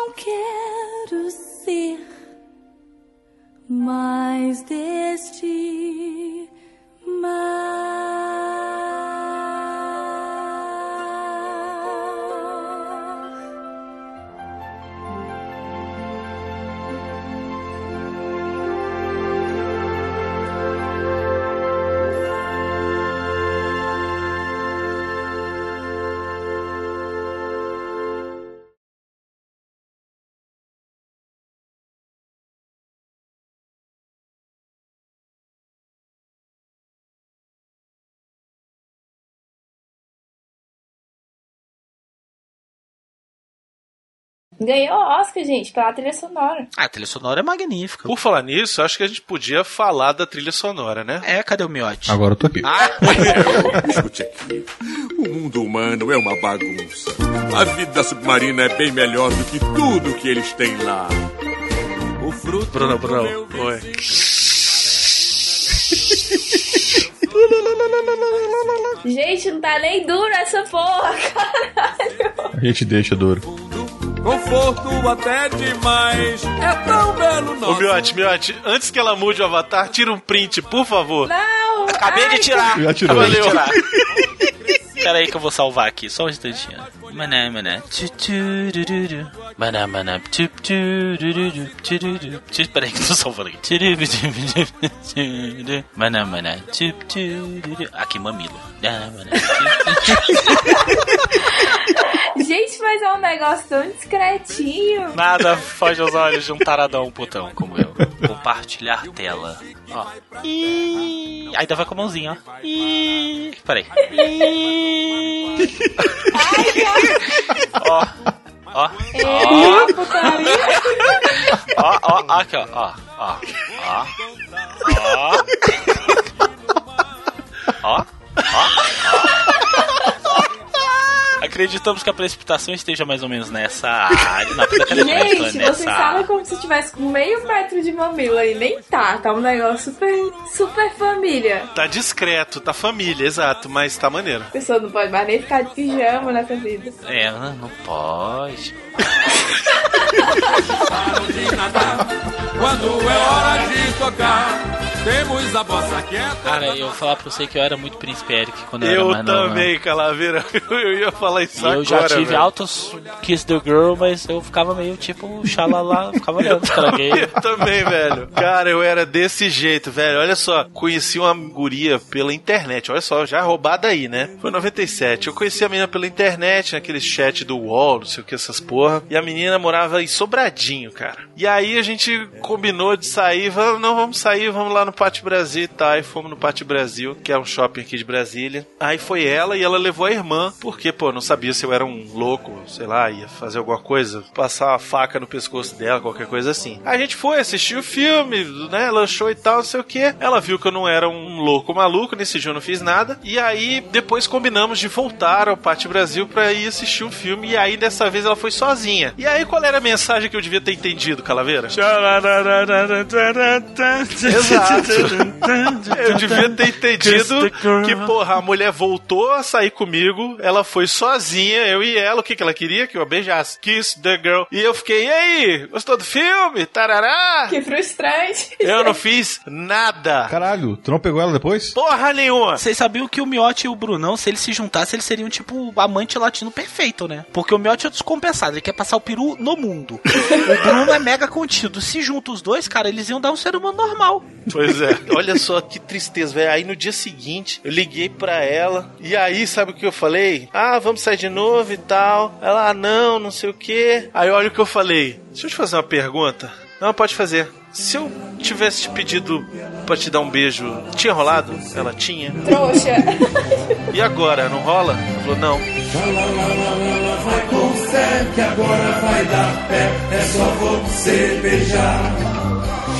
Speaker 11: Não quero ser mais deste mar.
Speaker 8: Ganhou Oscar, gente, pela trilha sonora.
Speaker 5: Ah, a trilha sonora é magnífica.
Speaker 7: Por falar nisso, acho que a gente podia falar da trilha sonora, né?
Speaker 5: É, cadê o miote?
Speaker 6: Agora eu tô aqui.
Speaker 5: Ah,
Speaker 2: Escute aqui. O mundo humano é uma bagunça. A vida submarina é bem melhor do que tudo que eles têm lá. O fruto.
Speaker 7: Bruno,
Speaker 2: do
Speaker 7: Bruno,
Speaker 2: meu
Speaker 7: oi.
Speaker 8: Gente, não tá nem duro essa porra, caralho.
Speaker 6: A gente deixa duro.
Speaker 12: Conforto até demais. É tão belo
Speaker 7: Ô,
Speaker 12: nosso.
Speaker 7: Miote, Miote, antes que ela mude o avatar, tira um print, por favor.
Speaker 8: Não!
Speaker 5: Acabei
Speaker 8: Ai,
Speaker 5: de tirar.
Speaker 6: Já tirou.
Speaker 5: Acabei de
Speaker 7: Valeu.
Speaker 5: tirar. Pera aí que eu vou salvar aqui, só um instantinho. Tchu, dururu, tchururu. Tchu, Pera aí que eu tô salvando aqui. Tchu, dururu. Aqui, mamilo.
Speaker 8: Gente, mas é um negócio tão discretinho.
Speaker 5: Nada foge aos olhos de um taradão putão como eu. Compartilhar tela. Ó. Ih, Ainda vai com a mãozinha, ó. Ih, Peraí. Ih. Ó. Ó. Ó. Ó, ó, ó, aqui, ó. Ó. Ó. Ó. Ó. Ó. Ó. Acreditamos que a precipitação esteja mais ou menos nessa área. Não, naquela
Speaker 8: Gente, vocês
Speaker 5: nessa
Speaker 8: falam como se tivesse com meio metro de mamilo aí. Nem tá, tá um negócio super, super família.
Speaker 7: Tá discreto, tá família, exato, mas tá maneiro.
Speaker 8: A pessoa não pode mais nem ficar de pijama nessa vida.
Speaker 5: É, não não pode.
Speaker 12: Quando é hora de tocar, temos a bossa quieta.
Speaker 5: Cara, eu vou falar pra você que eu era muito príncipe Eric quando eu,
Speaker 7: Eu
Speaker 5: era mais novo.
Speaker 7: também, Calaveira. Eu ia falar isso
Speaker 5: E eu
Speaker 7: agora.
Speaker 5: já tive
Speaker 7: velho.
Speaker 5: altos Kiss the Girl, mas eu ficava meio tipo xalala, ficava olhando caras gay.
Speaker 7: Eu também, velho. Cara, eu era desse jeito, velho. Olha só, conheci uma guria pela internet. Olha só, já roubada aí, né? Foi em 97. Eu conheci a menina pela internet, naquele chat do UOL, não sei o que, essas porra. E a menina morava em Sobradinho, cara. E aí a gente combinou de sair. Vamos, não, vamos sair, vamos lá no Pátio Brasil e tal. E fomos no Pátio Brasil, que é um shopping aqui de Brasília. Aí foi ela e ela levou a irmã, porque, pô, não sabia se eu era um louco, sei lá, ia fazer alguma coisa, passar uma faca no pescoço dela, qualquer coisa assim. A gente foi assistir o filme, né? Lanchou e tal, não sei o que. Ela viu que eu não era um louco maluco, nesse dia eu não fiz nada. E aí depois combinamos de voltar ao Pátio Brasil pra ir assistir um filme. E aí dessa vez ela foi sozinha. E aí qual era a mensagem que eu devia ter entendido, Calaveira? Exato. Eu devia ter entendido que, porra, a mulher voltou a sair comigo, ela foi sozinha, eu e ela, o que, que ela queria? Que eu a beijasse. Kiss the girl. E eu fiquei, e aí? Gostou do filme? Tarará?
Speaker 8: Que frustrante.
Speaker 7: Eu não fiz nada.
Speaker 6: Caralho, tu não pegou ela depois?
Speaker 7: Porra nenhuma.
Speaker 5: Vocês sabiam que o Miotti e o Brunão, se eles se juntassem, eles seriam tipo amante latino perfeito, né? Porque o Miotti é descompensado, ele quer passar o peru no mundo. o Bruno é mega contido. Se juntam os dois, cara, eles iam dar um ser humano normal.
Speaker 7: Pois é. Olha só que tristeza, velho. Aí no dia seguinte, eu liguei pra ela. E aí, sabe o que eu falei? Ah, vamos sair de novo e tal. Ela, ah, não, não sei o que. Aí olha o que eu falei. Deixa eu te fazer uma pergunta. Não, pode fazer. Se eu tivesse te pedido pra te dar um beijo, tinha rolado? Ela tinha.
Speaker 8: Trouxa.
Speaker 7: E agora, não rola? Ela falou, não.
Speaker 16: Vai com fé que agora vai dar pé, é só você beijar.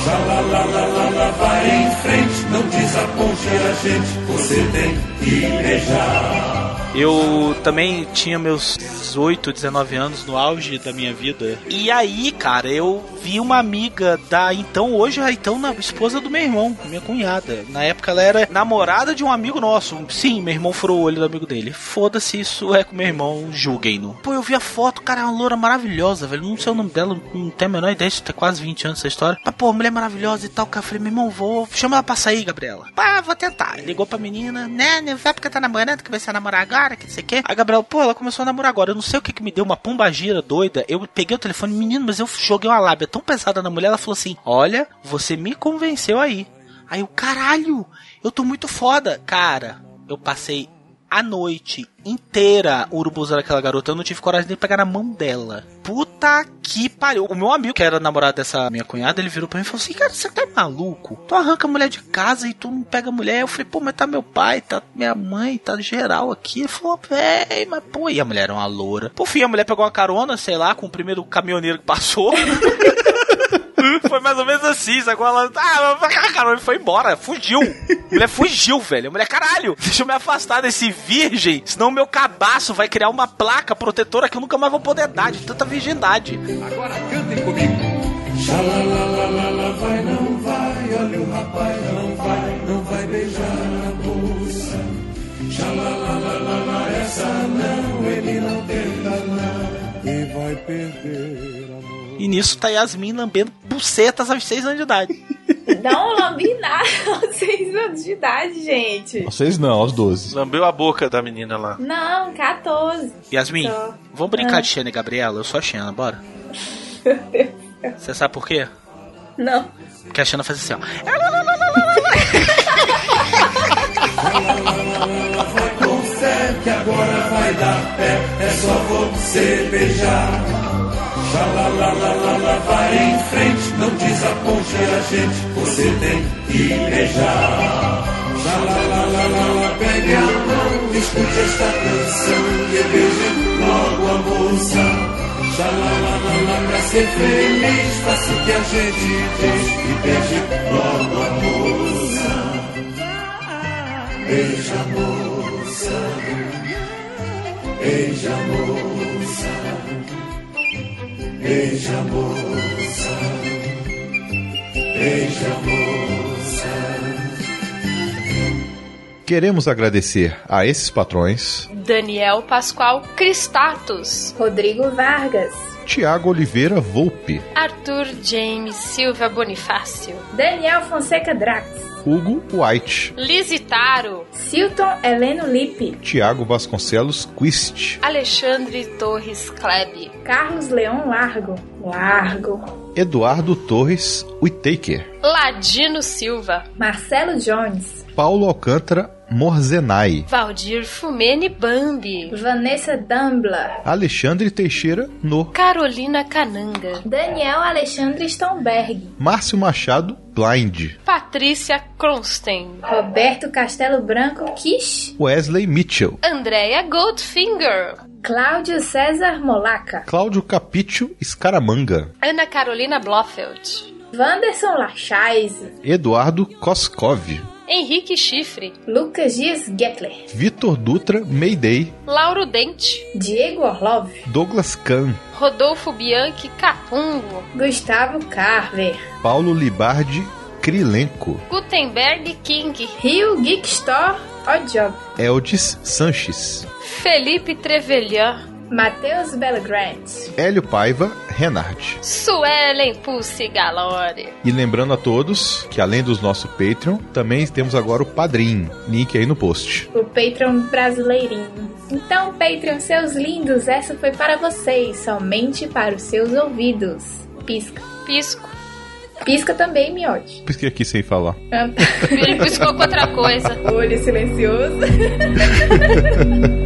Speaker 16: Xalalalala, vai em frente, não desaponte a gente, você tem que beijar.
Speaker 5: Eu também tinha meus 18, 19 anos no auge da minha vida. E aí, cara, eu vi uma amiga da então, hoje a então na esposa do meu irmão, minha cunhada. Na época ela era namorada de um amigo nosso. Sim, meu irmão furou o olho do amigo dele. Foda-se, isso é com meu irmão, julguem-no. Pô, eu vi a foto, cara, é uma loura maravilhosa, velho. Não sei o nome dela, não tenho a menor ideia, isso tem quase 20 anos essa história. Mas, pô, mulher maravilhosa e tal, cara. Eu falei, meu irmão, vou. Chama ela pra sair, Gabriela. Pá, vou tentar. Ligou pra menina, né, né, vai porque tá namorando, que vai ser namorar agora, que não sei o quê. A Gabriela, pô, ela começou a namorar agora. Eu não sei o que que me deu, uma pombagira doida. Eu peguei o telefone, menino, mas eu joguei uma lábia tão pesada na mulher, ela falou assim: Olha, você me convenceu aí. Aí o caralho, eu tô muito foda. Cara, eu passei a noite inteira urubuzando aquela garota. Eu não tive coragem de pegar na mão dela. Puta que pariu. O meu amigo, que era namorado dessa minha cunhada, ele virou pra mim e falou assim: Cara, você tá maluco? Tu arranca a mulher de casa e tu não pega a mulher. Eu falei: Pô, mas tá meu pai, tá minha mãe, tá geral aqui. Ele falou: Véi, mas pô. E a mulher era uma loura. Por fim, a mulher pegou uma carona, sei lá, com o primeiro caminhoneiro que passou. Foi mais ou menos assim, sacou? Ela, ah, caramba, ele foi embora, fugiu. A mulher fugiu, velho. A mulher, caralho, deixa eu me afastar desse virgem, senão o meu cabaço vai criar uma placa protetora que eu nunca mais vou poder dar de tanta virgindade.
Speaker 16: Agora cantem comigo. Xalalalala, vai, não vai, olha o rapaz, não vai, não vai beijar a moça. Xalalalala, essa não, ele não tenta nada e vai perder.
Speaker 5: E nisso tá Yasmin lambendo bucetas aos 6 anos de idade.
Speaker 8: Não lambi nada aos 6 anos de idade, gente.
Speaker 6: Vocês não, aos 12.
Speaker 7: Lambeu a boca da menina lá.
Speaker 8: Não, 14.
Speaker 5: Yasmin,
Speaker 8: Só.
Speaker 5: vamos brincar
Speaker 8: Ah.
Speaker 5: de Xena e Gabriela? Eu sou a Xena, bora. Você sabe por quê?
Speaker 8: Não.
Speaker 5: Porque a Xena faz assim, ó.
Speaker 16: Agora vai dar pé, é só você beijar. Xalalalala, vai em frente, não desaponte a gente, você tem que beijar. Xalalalala, pegue a mão, escute esta canção e beije logo a moça. Xalalalala, pra ser feliz, faça o que a gente diz e beije logo a moça. Beija a moça, beija a moça, beija moça, beija moça.
Speaker 6: Queremos agradecer a esses patrões:
Speaker 19: Daniel Pascoal Cristatus.
Speaker 8: Rodrigo Vargas.
Speaker 6: Tiago Oliveira Volpe,
Speaker 19: Arthur James Silva Bonifácio.
Speaker 8: Daniel Fonseca Drax.
Speaker 6: Hugo White,
Speaker 19: Lisitaro.
Speaker 8: Silton Heleno Lippe.
Speaker 6: Tiago Vasconcelos Quist,
Speaker 19: Alexandre Torres Kleb.
Speaker 8: Carlos Leão Largo. Largo.
Speaker 6: Eduardo Torres Whittaker,
Speaker 19: Ladino Silva.
Speaker 8: Marcelo Jones.
Speaker 6: Paulo Alcântara Morzenai,
Speaker 19: Valdir Fumene Bambi.
Speaker 8: Vanessa Dumbla.
Speaker 6: Alexandre Teixeira No,
Speaker 19: Carolina Cananga.
Speaker 8: Daniel Alexandre Stomberg.
Speaker 6: Márcio Machado Blind,
Speaker 19: Patrícia Kronstein.
Speaker 8: Roberto Castelo Branco Kish.
Speaker 6: Wesley Mitchell,
Speaker 19: Andrea Goldfinger.
Speaker 8: Cláudio César Molaca.
Speaker 6: Cláudio Capício Escaramanga,
Speaker 19: Ana Carolina Blofeld.
Speaker 8: Wanderson Lachais.
Speaker 6: Eduardo Koskov,
Speaker 19: Henrique Chifre.
Speaker 8: Lucas Dias Gettler.
Speaker 6: Vitor Dutra Mayday,
Speaker 19: Lauro Dente.
Speaker 8: Diego Orlov.
Speaker 6: Douglas Kahn,
Speaker 19: Rodolfo Bianchi Capungo.
Speaker 8: Gustavo Carver.
Speaker 6: Paulo Libardi Acrilenco.
Speaker 19: Gutenberg King.
Speaker 8: Rio Geek Store, Odd.
Speaker 6: Eldis Sanches.
Speaker 19: Felipe Trevelyan.
Speaker 8: Matheus Belgrant.
Speaker 6: Hélio Paiva Renard.
Speaker 19: Suelen Pulse Galore.
Speaker 6: E lembrando a todos que além dos nosso Patreon, também temos agora o Padrim. Link aí no post.
Speaker 8: O Patreon brasileirinho. Então, Patreon, seus lindos, essa foi para vocês, somente para os seus ouvidos. Pisca.
Speaker 19: Pisco.
Speaker 8: Pisca também, miote.
Speaker 6: Pisquei aqui sem falar.
Speaker 19: Ele piscou com outra coisa.
Speaker 8: Olho silencioso.